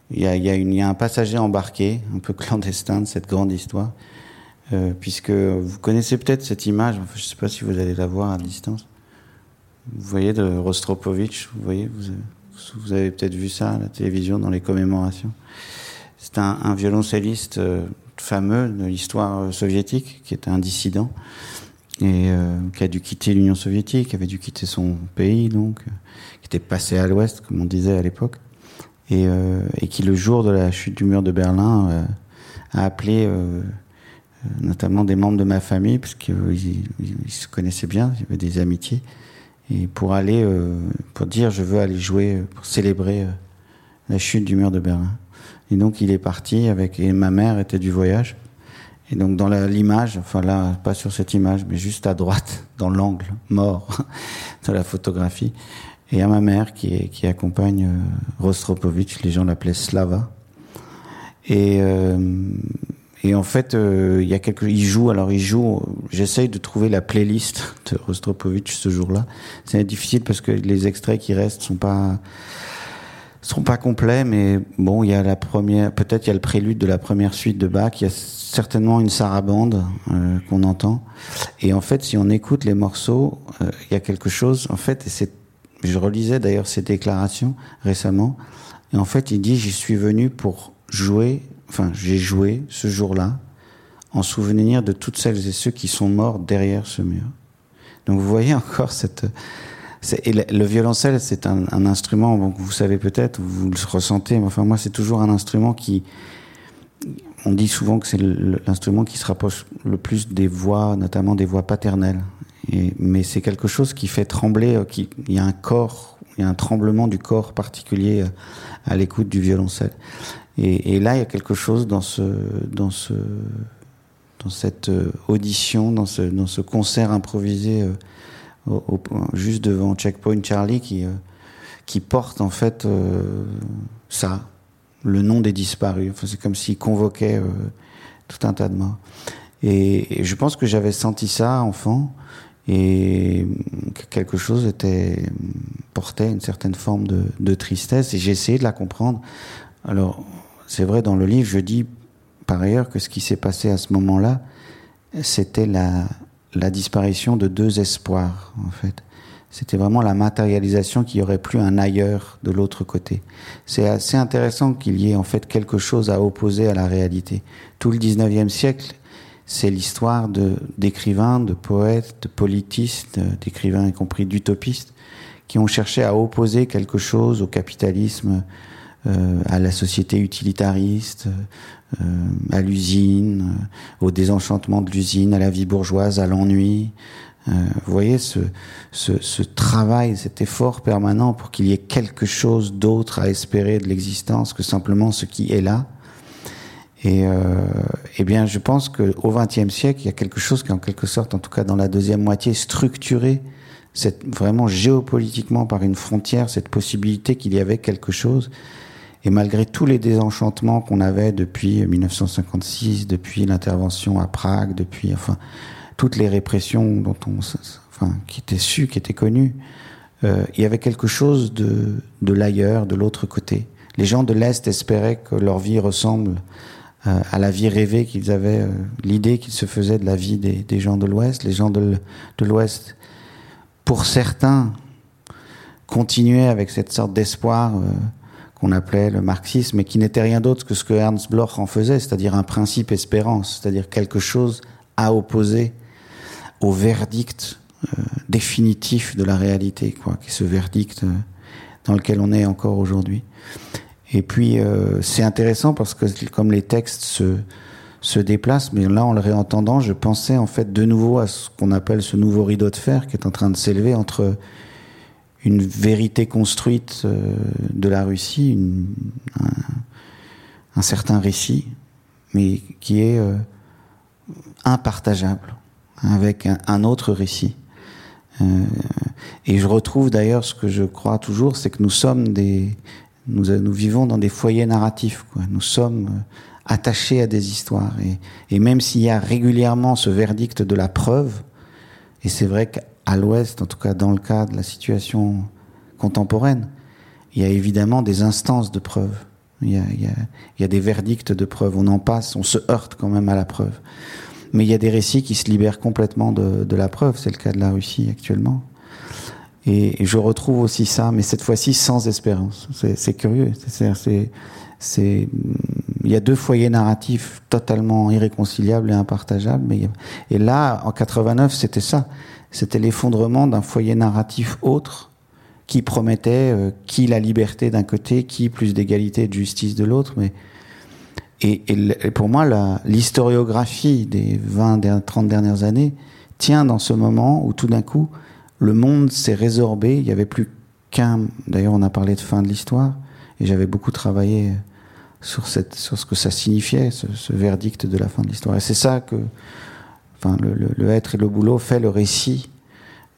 il y a, y, a y a, un passager embarqué, un peu clandestin de cette grande histoire, euh, puisque vous connaissez peut-être cette image, je ne sais pas si vous allez la voir à distance. Vous voyez de Rostropovitch, vous voyez, vous avez, vous avez peut-être vu ça à la télévision dans les commémorations. C'est un, un, violoncelliste euh, fameux de l'histoire soviétique, qui était un dissident et euh, qui a dû quitter l'Union soviétique, qui avait dû quitter son pays, donc, euh, qui était passé à l'ouest, comme on disait à l'époque, et, euh, qui, le jour de la chute du mur de Berlin, euh, a appelé notamment des membres de ma famille, parce qu'ils ils se connaissaient bien, il y avait des amitiés, et pour aller, pour dire je veux aller jouer, pour célébrer la chute du mur de Berlin. Et donc il est parti avec, et ma mère était du voyage. Et donc dans l'image, enfin là, pas sur cette image, mais juste à droite, dans l'angle mort de la photographie, et à ma mère qui, qui accompagne euh, Rostropovitch, les gens l'appelaient Slava. Et, euh, et en fait, euh, il y a quelques, il joue. Alors il joue. J'essaye de trouver la playlist de Rostropovitch ce jour-là. C'est difficile parce que les extraits qui restent sont pas sont pas complets, mais bon, il y a la première, peut-être il y a le prélude de la première suite de Bach, il y a certainement une sarabande euh, qu'on entend. Et en fait, si on écoute les morceaux, euh, il y a quelque chose. En fait, et c'est, je relisais d'ailleurs ces déclarations récemment, et en fait, il dit j'y suis venu pour jouer, enfin, j'ai joué ce jour-là en souvenir de toutes celles et ceux qui sont morts derrière ce mur. Donc vous voyez encore cette le, violoncelle, c'est un, instrument, vous savez peut-être, vous le ressentez, mais enfin moi, c'est toujours un instrument qui, on dit souvent que c'est l'instrument qui se rapproche le plus des voix, notamment des voix paternelles. Mais c'est quelque chose qui fait trembler, euh, il y a un corps, il y a un tremblement du corps particulier euh, à l'écoute du violoncelle. Et, et, là, il y a quelque chose dans ce, dans ce, dans cette euh, audition, dans ce, dans ce concert improvisé juste devant Checkpoint Charlie qui, euh, qui porte en fait euh, ça, le nom des disparus. C'est comme s'il convoquait euh, tout un tas de morts. Et, je pense que j'avais senti ça enfant et que quelque chose était portait une certaine forme de, de tristesse et j'ai essayé de la comprendre. Alors c'est vrai dans le livre je dis par ailleurs que ce qui s'est passé à ce moment-là c'était la la disparition de deux espoirs, en fait. C'était vraiment la matérialisation qu'il n'y aurait plus un ailleurs de l'autre côté. C'est assez intéressant qu'il y ait en fait quelque chose à opposer à la réalité. Tout le 19e siècle, c'est l'histoire de, d'écrivains, de poètes, de politistes, d'écrivains y compris d'utopistes, qui ont cherché à opposer quelque chose au capitalisme, euh, à la société utilitariste, à l'usine, euh, au désenchantement de l'usine, à la vie bourgeoise, à l'ennui. Euh, vous voyez ce, ce, ce, travail, cet effort permanent pour qu'il y ait quelque chose d'autre à espérer de l'existence que simplement ce qui est là. Et euh, eh bien, je pense qu'au XXe siècle, il y a quelque chose qui, en quelque sorte, en tout cas dans la deuxième moitié, structuré cette, vraiment géopolitiquement par une frontière, cette possibilité qu'il y avait quelque chose et malgré tous les désenchantements qu'on avait depuis 1956, depuis l'intervention à Prague, depuis enfin toutes les répressions dont on, enfin, qui étaient sues, qui étaient connues, euh, il y avait quelque chose de, de l'ailleurs, de l'autre côté. Les gens de l'Est espéraient que leur vie ressemble euh, à la vie rêvée qu'ils avaient, euh, l'idée qu'ils se faisaient de la vie des, des gens de l'Ouest. Les gens de, l'Ouest, pour certains, continuaient avec cette sorte d'espoir qu'on appelait le marxisme, mais qui n'était rien d'autre que ce que Ernst Bloch en faisait, c'est-à-dire un principe espérance, c'est-à-dire quelque chose à opposer au verdict euh, définitif de la réalité, quoi, qui est ce verdict euh, dans lequel on est encore aujourd'hui. Et puis euh, c'est intéressant parce que comme les textes se, se déplacent, mais là en le réentendant, je pensais en fait de nouveau à ce qu'on appelle ce nouveau rideau de fer qui est en train de s'élever entre une vérité construite euh, de la Russie, un, certain récit, mais qui est euh, impartageable avec un, autre récit. Euh, et je retrouve d'ailleurs ce que je crois toujours, c'est que nous sommes des, nous, vivons dans des foyers narratifs. Quoi. Nous sommes attachés à des histoires. Et, et même s'il y a régulièrement ce verdict de la preuve, et c'est vrai qu'à à l'Ouest, en tout cas dans le cas de la situation contemporaine, il y a évidemment des instances de preuve. Il y a, des verdicts de preuve. On en passe, on se heurte quand même à la preuve. Mais il y a des récits qui se libèrent complètement de, la preuve. C'est le cas de la Russie actuellement. Et, je retrouve aussi ça, mais cette fois-ci sans espérance. C'est curieux. Il y a deux foyers narratifs totalement irréconciliables et impartageables. Et là, en 89, c'était ça c'était l'effondrement d'un foyer narratif autre qui promettait euh, qui la liberté d'un côté, qui plus d'égalité et de justice de l'autre. Mais et, pour moi, l'historiographie des 20, 30 dernières années tient dans ce moment où tout d'un coup, le monde s'est résorbé. Il n'y avait plus qu'un. D'ailleurs, on a parlé de fin de l'histoire, et j'avais beaucoup travaillé sur, cette, sur ce que ça signifiait, ce verdict de la fin de l'histoire. Et c'est ça que enfin, le, être et le boulot fait le récit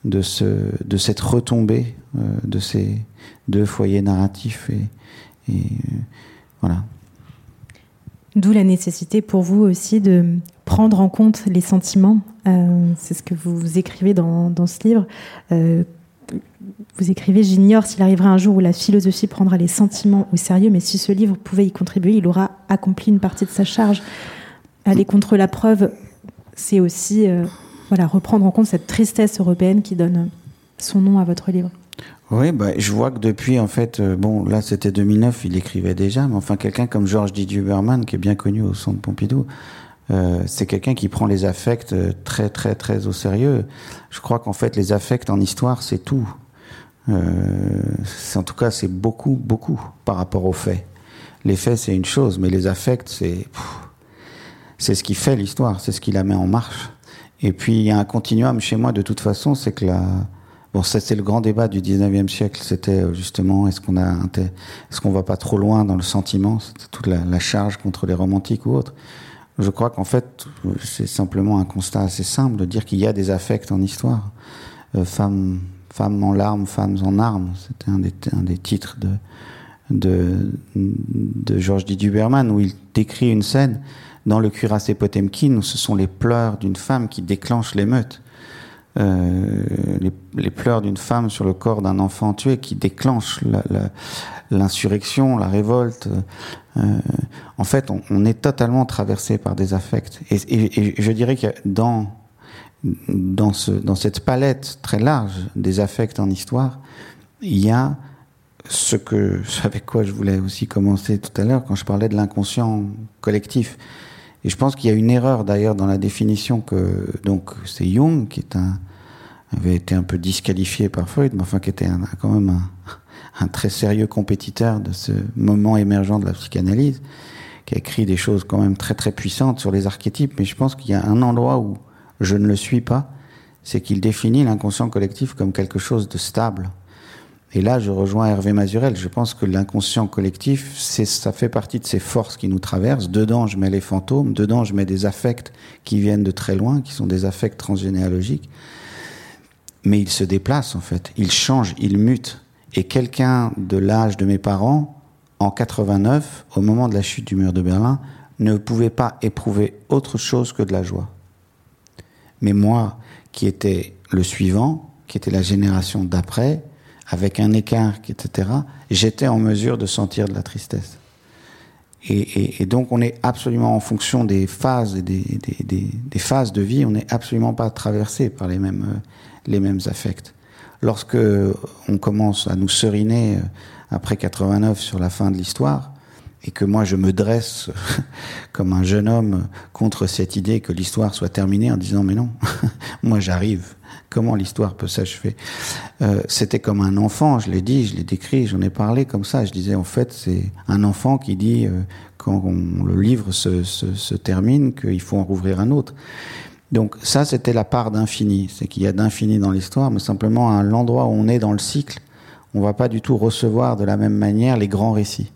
de, ce, de cette retombée euh, de ces deux foyers narratifs. Et, euh, voilà. D'où la nécessité pour vous aussi de prendre en compte les sentiments. Euh, C'est ce que vous écrivez dans, dans ce livre. Vous écrivez J'ignore s'il arrivera un jour où la philosophie prendra les sentiments au sérieux, mais si ce livre pouvait y contribuer, il aura accompli une partie de sa charge. Aller contre la preuve c'est aussi euh, voilà, reprendre en compte cette tristesse européenne qui donne son nom à votre livre. Oui, bah, je vois que depuis, en fait, euh, bon, là c'était 2009, il écrivait déjà, mais enfin quelqu'un comme Georges Didier Berman, qui est bien connu au centre Pompidou, euh, c'est quelqu'un qui prend les affects très très très au sérieux. Je crois qu'en fait les affects en histoire c'est tout. En tout cas c'est beaucoup beaucoup par rapport aux faits. Les faits c'est une chose, mais les affects c'est c'est ce qui fait l'histoire, c'est ce qui la met en marche. Et puis il y a un continuum chez moi de toute façon, c'est que la bon ça c'est le grand débat du 19e siècle, c'était euh, justement est-ce qu'on a est-ce qu'on va pas trop loin dans le sentiment, c'était toute la, charge contre les romantiques ou autres. Je crois qu'en fait c'est simplement un constat assez simple de dire qu'il y a des affects en histoire. Euh, femmes femmes en larmes, femmes en armes, c'était un des, titres de de, de Georges où il décrit une scène dans le cuirassé Potemkin, ce sont les pleurs d'une femme qui déclenchent l'émeute. Euh, les, pleurs d'une femme sur le corps d'un enfant tué qui déclenchent l'insurrection, la, révolte. Euh, en fait, on, est totalement traversé par des affects. Et, et, et je dirais que dans, dans, ce, dans cette palette très large des affects en histoire, il y a ce que avec quoi je voulais aussi commencer tout à l'heure quand je parlais de l'inconscient collectif. Et je pense qu'il y a une erreur d'ailleurs dans la définition que donc c'est Jung qui est un avait été un peu disqualifié par Freud, mais enfin qui était quand même un très sérieux compétiteur de ce moment émergent de la psychanalyse, qui a écrit des choses quand même très très puissantes sur les archétypes. Mais je pense qu'il y a un endroit où je ne le suis pas, c'est qu'il définit l'inconscient collectif comme quelque chose de stable. Et là, je rejoins Hervé Mazurel. Je pense que l'inconscient collectif, c'est, ça fait partie de ces forces qui nous traversent. Dedans, je mets les fantômes. Dedans, je mets des affects qui viennent de très loin, qui sont des affects transgénéalogiques. Mais ils se déplacent, en fait. Ils changent, ils mutent. Et quelqu'un de l'âge de mes parents, en 89, au moment de la chute du mur de Berlin, ne pouvait pas éprouver autre chose que de la joie. Mais moi, qui était le suivant, qui était la génération d'après, avec un écart, etc., j'étais en mesure de sentir de la tristesse. Et, donc on est absolument en fonction des phases, des, phases de vie, on n'est absolument pas traversé par les mêmes, les mêmes affects. lorsque on commence à nous seriner après 89 sur la fin de l'histoire, et que moi je me dresse comme un jeune homme contre cette idée que l'histoire soit terminée en disant mais non, moi j'arrive. Comment l'histoire peut s'achever euh, C'était comme un enfant, je l'ai dit, je l'ai décrit, j'en ai parlé comme ça. Je disais en fait c'est un enfant qui dit euh, quand le livre se, termine qu'il faut en rouvrir un autre. Donc ça c'était la part d'infini, c'est qu'il y a d'infini dans l'histoire, mais simplement à l'endroit où on est dans le cycle, on va pas du tout recevoir de la même manière les grands récits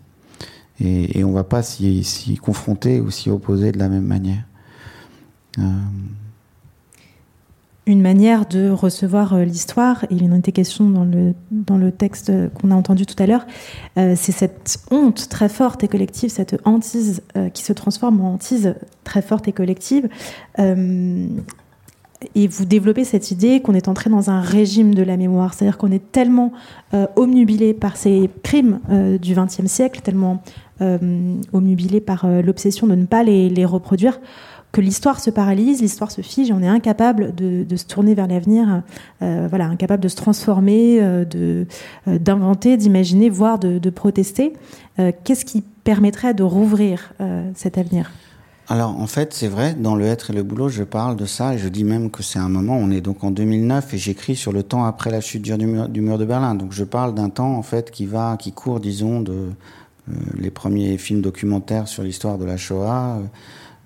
et, et on va pas s'y confronter ou s'y opposer de la même manière. Euh... Une manière de recevoir euh, l'histoire, il en était question dans le, dans le texte qu'on a entendu tout à l'heure, euh, c'est cette honte très forte et collective, cette hantise euh, qui se transforme en hantise très forte et collective. Et vous développez cette idée qu'on est entré dans un régime de la mémoire, c'est-à-dire qu'on est tellement omnubilé par ces crimes du XXe siècle, tellement omnubilé par l'obsession de ne pas les reproduire, que l'histoire se paralyse, l'histoire se fige, on est incapable de, se tourner vers l'avenir, euh, voilà, incapable de se transformer, euh, de d'inventer, d'imaginer, voire de, protester. Qu'est-ce qui permettrait de rouvrir cet avenir? Alors en fait, c'est vrai, dans le être et le boulot, je parle de ça et je dis même que c'est un moment, on est donc en 2009 et j'écris sur le temps après la chute du mur, du mur de Berlin. Donc je parle d'un temps en fait qui va, qui court, disons, de euh, les premiers films documentaires sur l'histoire de la Shoah.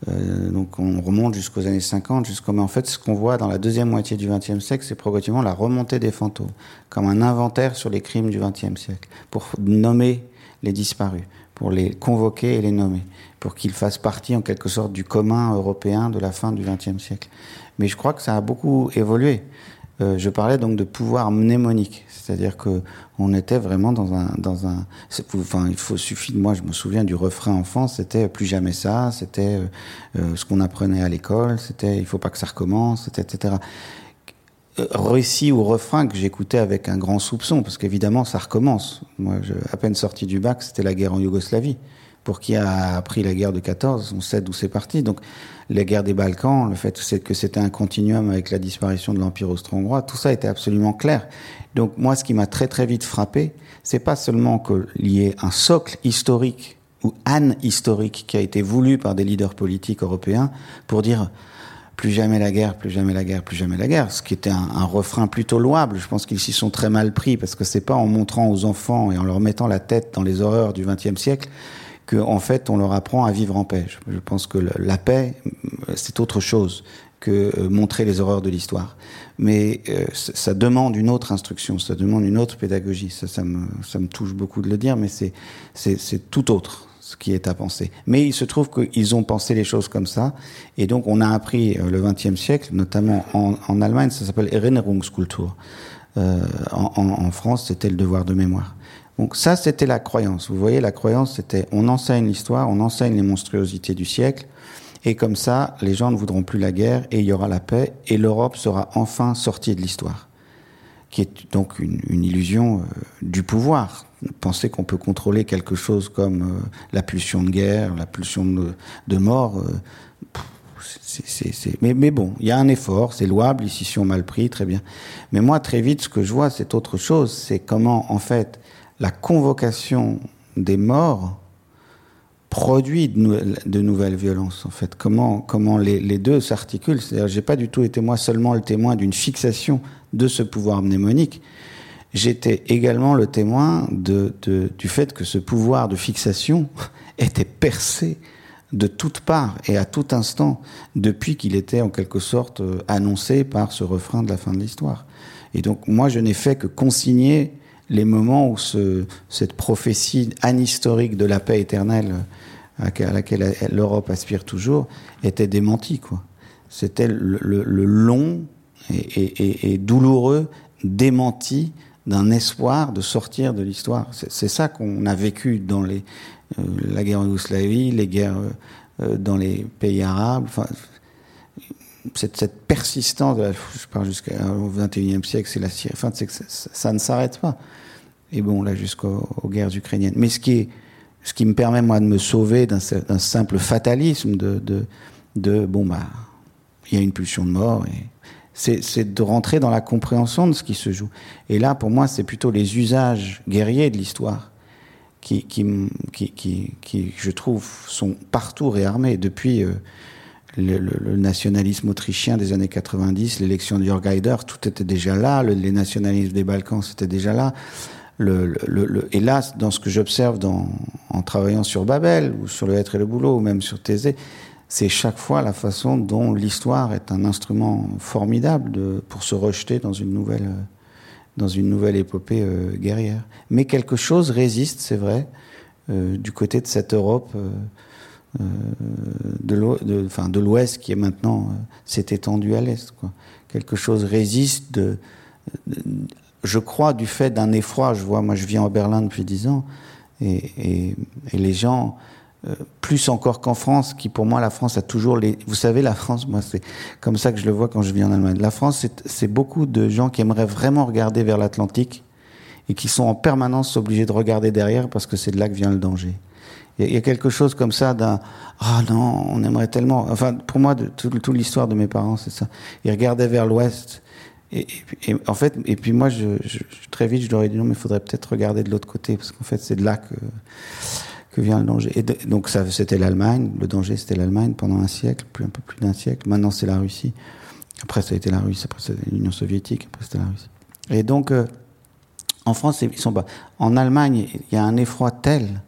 Euh, donc on remonte jusqu'aux années 50, jusqu'au mais en fait ce qu'on voit dans la deuxième moitié du XXe siècle, c'est progressivement la remontée des fantômes, comme un inventaire sur les crimes du XXe siècle, pour nommer les disparus, pour les convoquer et les nommer pour qu'il fasse partie en quelque sorte du commun européen de la fin du XXe siècle. Mais je crois que ça a beaucoup évolué. Euh, je parlais donc de pouvoir mnémonique, c'est-à-dire que on était vraiment dans un dans un. Enfin, il faut suffit. Moi, je me souviens du refrain enfant, c'était plus jamais ça, c'était euh, euh, ce qu'on apprenait à l'école, c'était il faut pas que ça recommence, etc. Euh, récit ou refrain que j'écoutais avec un grand soupçon, parce qu'évidemment ça recommence. Moi, à peine sorti du bac, c'était la guerre en Yougoslavie pour qui a appris la guerre de 14, on sait d'où c'est parti. Donc, la guerre des Balkans, le fait que c'était un continuum avec la disparition de l'Empire austro-hongrois, tout ça était absolument clair. Donc, moi, ce qui m'a très très vite frappé, c'est pas seulement qu'il y ait un socle historique ou an historique qui a été voulu par des leaders politiques européens pour dire plus jamais la guerre, plus jamais la guerre, plus jamais la guerre, ce qui était un, un refrain plutôt louable. Je pense qu'ils s'y sont très mal pris parce que c'est pas en montrant aux enfants et en leur mettant la tête dans les horreurs du XXe siècle qu'en en fait on leur apprend à vivre en paix. Je, pense que la paix, c'est autre chose que euh, montrer les horreurs de l'histoire. Mais euh, ça demande une autre instruction, ça demande une autre pédagogie. Ça, ça, me, touche beaucoup de le dire, mais c'est tout autre ce qui est à penser. Mais il se trouve qu'ils ont pensé les choses comme ça, et donc on a appris euh, le XXe siècle, notamment en, Allemagne, ça s'appelle Erinnerungskultur. Euh, en, en France, c'était le devoir de mémoire. Donc ça, c'était la croyance. Vous voyez, la croyance, c'était on enseigne l'histoire, on enseigne les monstruosités du siècle, et comme ça, les gens ne voudront plus la guerre, et il y aura la paix, et l'Europe sera enfin sortie de l'histoire, qui est donc une, illusion euh, du pouvoir. Penser qu'on peut contrôler quelque chose comme euh, la pulsion de guerre, la pulsion de, mort, euh. Mais, mais bon, il y a un effort, c'est louable, ici sont mal pris, très bien. Mais moi, très vite, ce que je vois, c'est autre chose, c'est comment, en fait, la convocation des morts produit de, nou de, nouvelles violences en fait. Comment comment les, deux s'articulent. C'est-à-dire j'ai pas du tout été moi seulement le témoin d'une fixation de ce pouvoir mnémonique. J'étais également le témoin de, du fait que ce pouvoir de fixation était percé de toutes parts et à tout instant depuis qu'il était en quelque sorte euh, annoncé par ce refrain de la fin de l'histoire. Et donc moi je n'ai fait que consigner les moments où ce, cette prophétie anhistorique de la paix éternelle à laquelle l'Europe aspire toujours était démentie. C'était le, long et, douloureux démenti d'un espoir de sortir de l'histoire. C'est ça qu'on a vécu dans euh, la guerre en Yougoslavie, les guerres euh, dans les pays arabes. Cette, persistance, de la, je parle jusqu'au XXIe siècle, c'est la Syrie. Ça ne s'arrête pas et bon là jusqu'aux guerres ukrainiennes. Mais ce qui est, ce qui me permet moi de me sauver d'un simple fatalisme de, de, de bon bah il y a une pulsion de mort c'est de rentrer dans la compréhension de ce qui se joue. Et là, pour moi, c'est plutôt les usages guerriers de l'histoire qui, qui, qui, qui, je trouve, sont partout réarmés depuis euh, le, nationalisme autrichien des années 90, l'élection de Jörg Haider, tout était déjà là, le, les nationalismes des Balkans, c'était déjà là. Le, le, hélas, dans ce que j'observe en travaillant sur Babel, ou sur le être et le boulot, ou même sur Thésée, c'est chaque fois la façon dont l'histoire est un instrument formidable pour se rejeter dans une nouvelle, dans une nouvelle épopée euh, guerrière. Mais quelque chose résiste, c'est vrai, euh, du côté de cette Europe euh, euh de l'Ouest qui est maintenant euh, s'est étendue à l'Est. Quelque chose résiste de, je crois, du fait d'un effroi. Je vois, moi, je viens au Berlin depuis dix ans, et, les gens euh, plus encore qu'en France, qui pour moi la France a toujours les. Vous savez, la France, moi c'est comme ça que je le vois quand je vis en Allemagne. La France, c'est beaucoup de gens qui aimeraient vraiment regarder vers l'Atlantique et qui sont en permanence obligés de regarder derrière parce que c'est de là que vient le danger. Il y, a quelque chose comme ça d'un ah non, on aimerait tellement. Enfin, pour moi, de, toute tout l'histoire de mes parents, c'est ça. Ils regardaient vers l'Ouest. Et, et, en fait, et puis moi, très vite, je leur ai dit non, mais il faudrait peut-être regarder de l'autre côté parce qu'en fait, c'est de là que vient le danger. Et donc c'était l'Allemagne. Le danger, c'était l'Allemagne pendant un siècle, plus un peu plus d'un siècle. Maintenant, c'est la Russie. Après, ça a été la Russie. Après, c'est l'Union soviétique. Après, c'était la Russie. Et donc, euh, en France, ils sont pas. En Allemagne, il y a un effroi tel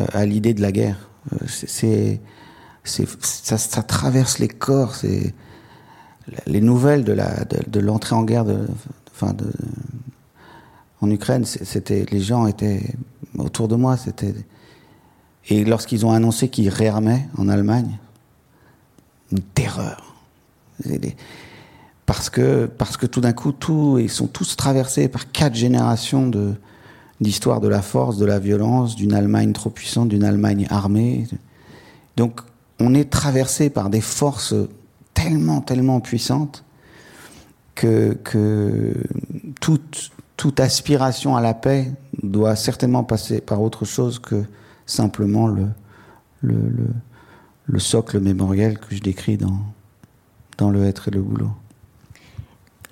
euh, à l'idée de la guerre. Euh, c'est, ça, ça, traverse les corps. C'est les nouvelles de l'entrée en guerre en Ukraine. C'était les gens étaient autour de moi. C'était et lorsqu'ils ont annoncé qu'ils réarmaient en Allemagne, une terreur. Parce que, parce que tout d'un coup, tout, ils sont tous traversés par quatre générations de, d'histoire de la force, de la violence, d'une Allemagne trop puissante, d'une Allemagne armée. Donc, on est traversé par des forces tellement, tellement puissantes que, que toute, toute aspiration à la paix doit certainement passer par autre chose que simplement le, le, le, le, socle mémoriel que je décris dans, dans le être et le boulot.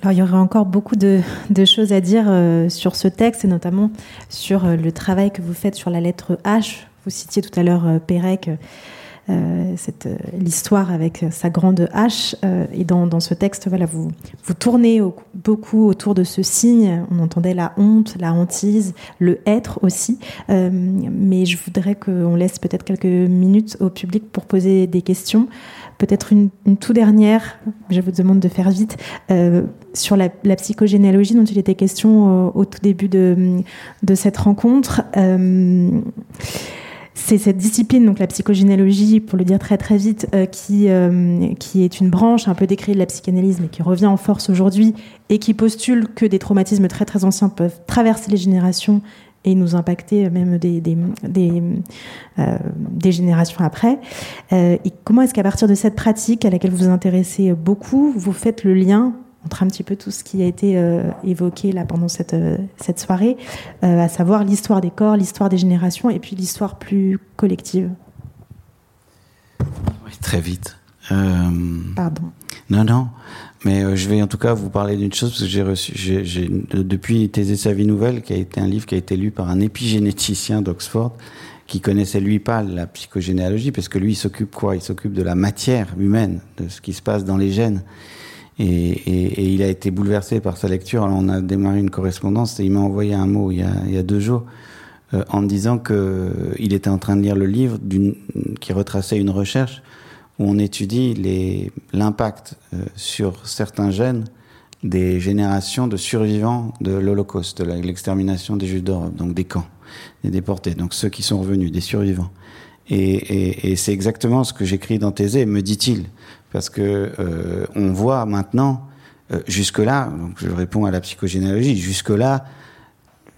Alors, il y aurait encore beaucoup de, de choses à dire euh, sur ce texte, et notamment sur euh, le travail que vous faites sur la lettre H. Vous citiez tout à l'heure euh, Pérec, euh, euh, l'histoire avec sa grande hache. Euh, et dans, dans, ce texte, voilà, vous, vous tournez au, beaucoup autour de ce signe. On entendait la honte, la hantise, le être aussi. Mais je voudrais qu'on laisse peut-être quelques minutes au public pour poser des questions. Peut-être une, une toute dernière, je vous demande de faire vite, sur la, la, psychogénéalogie dont il était question au, au tout début de, de cette rencontre. C'est cette discipline, donc la psychogénéalogie, pour le dire très très vite, euh, qui, euh, qui est une branche un peu décrite de la psychanalyse, mais qui revient en force aujourd'hui et qui postule que des traumatismes très très anciens peuvent traverser les générations et nous impacter même des, des, des, euh, des générations après. Et comment est-ce qu'à partir de cette pratique à laquelle vous vous intéressez beaucoup, vous faites le lien entre un petit peu tout ce qui a été euh, évoqué là pendant cette, euh, cette soirée, euh, à savoir l'histoire des corps, l'histoire des générations et puis l'histoire plus collective. Oui, très vite. Pardon. Non, non. Mais je vais en tout cas vous parler d'une chose parce que j'ai reçu, j'ai, j'ai, depuis Thésée sa vie nouvelle, qui a été un livre qui a été lu par un épigénéticien d'Oxford, qui connaissait lui pas la psychogénéalogie, parce que lui il s'occupe quoi? Il s'occupe de la matière humaine, de ce qui se passe dans les gènes. Et, et, et, il a été bouleversé par sa lecture. Alors on a démarré une correspondance et il m'a envoyé un mot il y a, il y a deux jours euh, en me disant que euh, était en train de lire le livre qui retraçait une recherche où on étudie l'impact euh, sur certains gènes des générations de survivants de l'Holocauste, de l'extermination des Juifs d'Europe, donc des camps, des déportés, donc ceux qui sont revenus, des survivants. Et, et c'est exactement ce que j'écris dans Thésée, me dit-il parce que euh, on voit maintenant euh, jusque là donc je réponds à la psychogénéalogie jusque là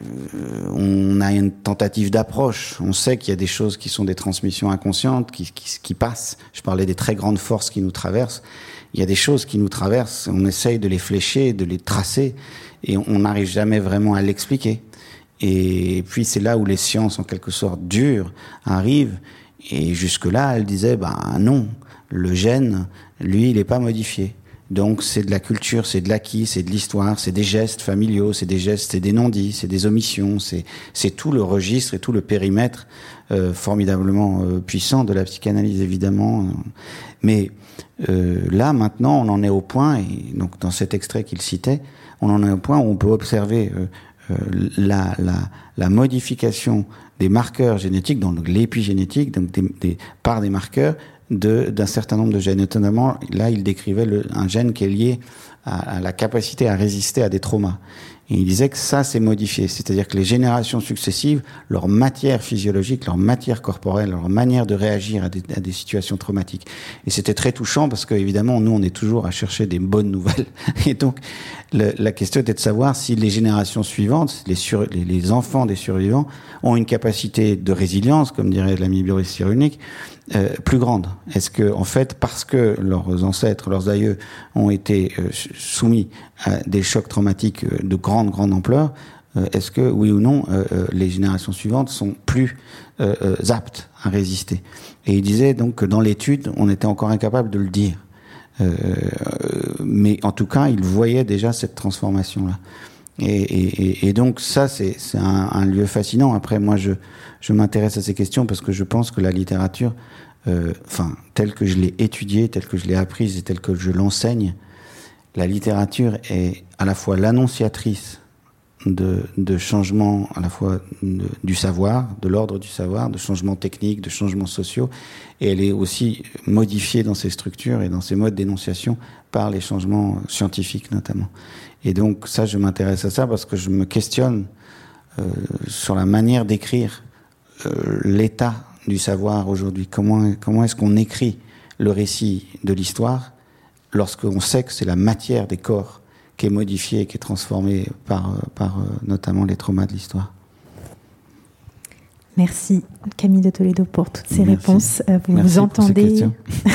euh, on a une tentative d'approche. On sait qu'il y a des choses qui sont des transmissions inconscientes qui, qui, qui passent. Je parlais des très grandes forces qui nous traversent. Il y a des choses qui nous traversent. On essaye de les flécher de les tracer et on n'arrive jamais vraiment à l'expliquer. Et puis c'est là où les sciences en quelque sorte dures arrivent. Et jusque là elle disait bah non le gène, lui, il n'est pas modifié. Donc c'est de la culture, c'est de l'acquis, c'est de l'histoire, c'est des gestes familiaux, c'est des gestes, c'est des non-dits, c'est des omissions, c'est tout le registre et tout le périmètre euh, formidablement euh, puissant de la psychanalyse évidemment. Mais euh, là maintenant on en est au point, et donc dans cet extrait qu'il citait, on en est au point où on peut observer la, modification des marqueurs génétiques, donc l'épigénétique, donc par des marqueurs d'un certain nombre de gènes. Notamment, là, il décrivait le, un gène qui est lié à, à, la capacité à résister à des traumas. Et il disait que ça s'est modifié, c'est-à-dire que les générations successives, leur matière physiologique, leur matière corporelle, leur manière de réagir à des, à des situations traumatiques. Et c'était très touchant parce que évidemment, nous, on est toujours à chercher des bonnes nouvelles. Et donc, la question était de savoir si les générations suivantes, les, sur, les, enfants des survivants, ont une capacité de résilience, comme dirait l'ami Boris Cyrulnik, euh, plus grande Est-ce que, en fait, parce que leurs ancêtres, leurs aïeux ont été euh, soumis à des chocs traumatiques euh, de grande, grande ampleur, euh, est-ce que, oui ou non, euh, les générations suivantes sont plus aptes à résister? Et il disait donc que dans l'étude, on était encore incapable de le dire. mais en tout cas, il voyait déjà cette transformation-là. Et, donc ça, c'est un, lieu fascinant. Après, moi, je, je m'intéresse à ces questions parce que je pense que la littérature, euh, enfin, telle que je l'ai étudiée, telle que je l'ai apprise et telle que je l'enseigne, la littérature est à la fois l'annonciatrice de, changements, à la fois du savoir, de l'ordre du savoir, de changements techniques, de changements sociaux, et elle est aussi modifiée dans ses structures et dans ses modes d'énonciation par les changements scientifiques notamment. Et donc ça, je m'intéresse à ça parce que je me questionne euh, sur la manière d'écrire euh, l'état du savoir aujourd'hui. Comment, comment est-ce qu'on écrit le récit de l'histoire lorsqu'on sait que c'est la matière des corps qui est modifiée, qui est transformée par, par euh, notamment les traumas de l'histoire. Merci Camille de Toledo pour toutes ces Merci. réponses. Euh, vous Merci vous entendez,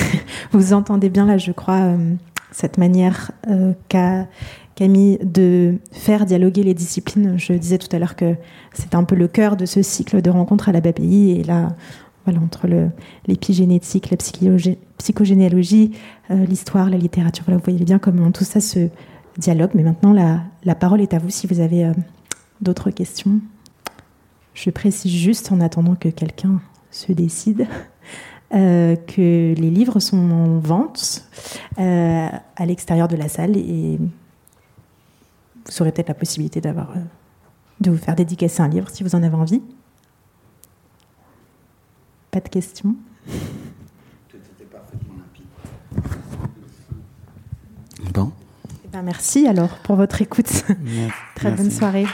vous entendez bien là, je crois, euh, cette manière qu'a Camille de faire dialoguer les disciplines. Je disais tout à l'heure que c'est un peu le cœur de ce cycle de rencontres à la BPI et là, entre l'épigénétique, la psychogénéalogie, euh, l'histoire, la littérature, voilà, vous voyez bien comment tout ça se dialogue. Mais maintenant, la, parole est à vous si vous avez euh, d'autres questions. Je précise juste, en attendant que quelqu'un se décide, euh, que les livres sont en vente à l'extérieur de la salle et vous aurez peut-être la possibilité d'avoir de vous faire dédicacer un livre si vous en avez envie. Pas de questions Tout était parfaitement limpide. Bon. Eh ben merci alors pour votre écoute. Merci. Très bonne soirée.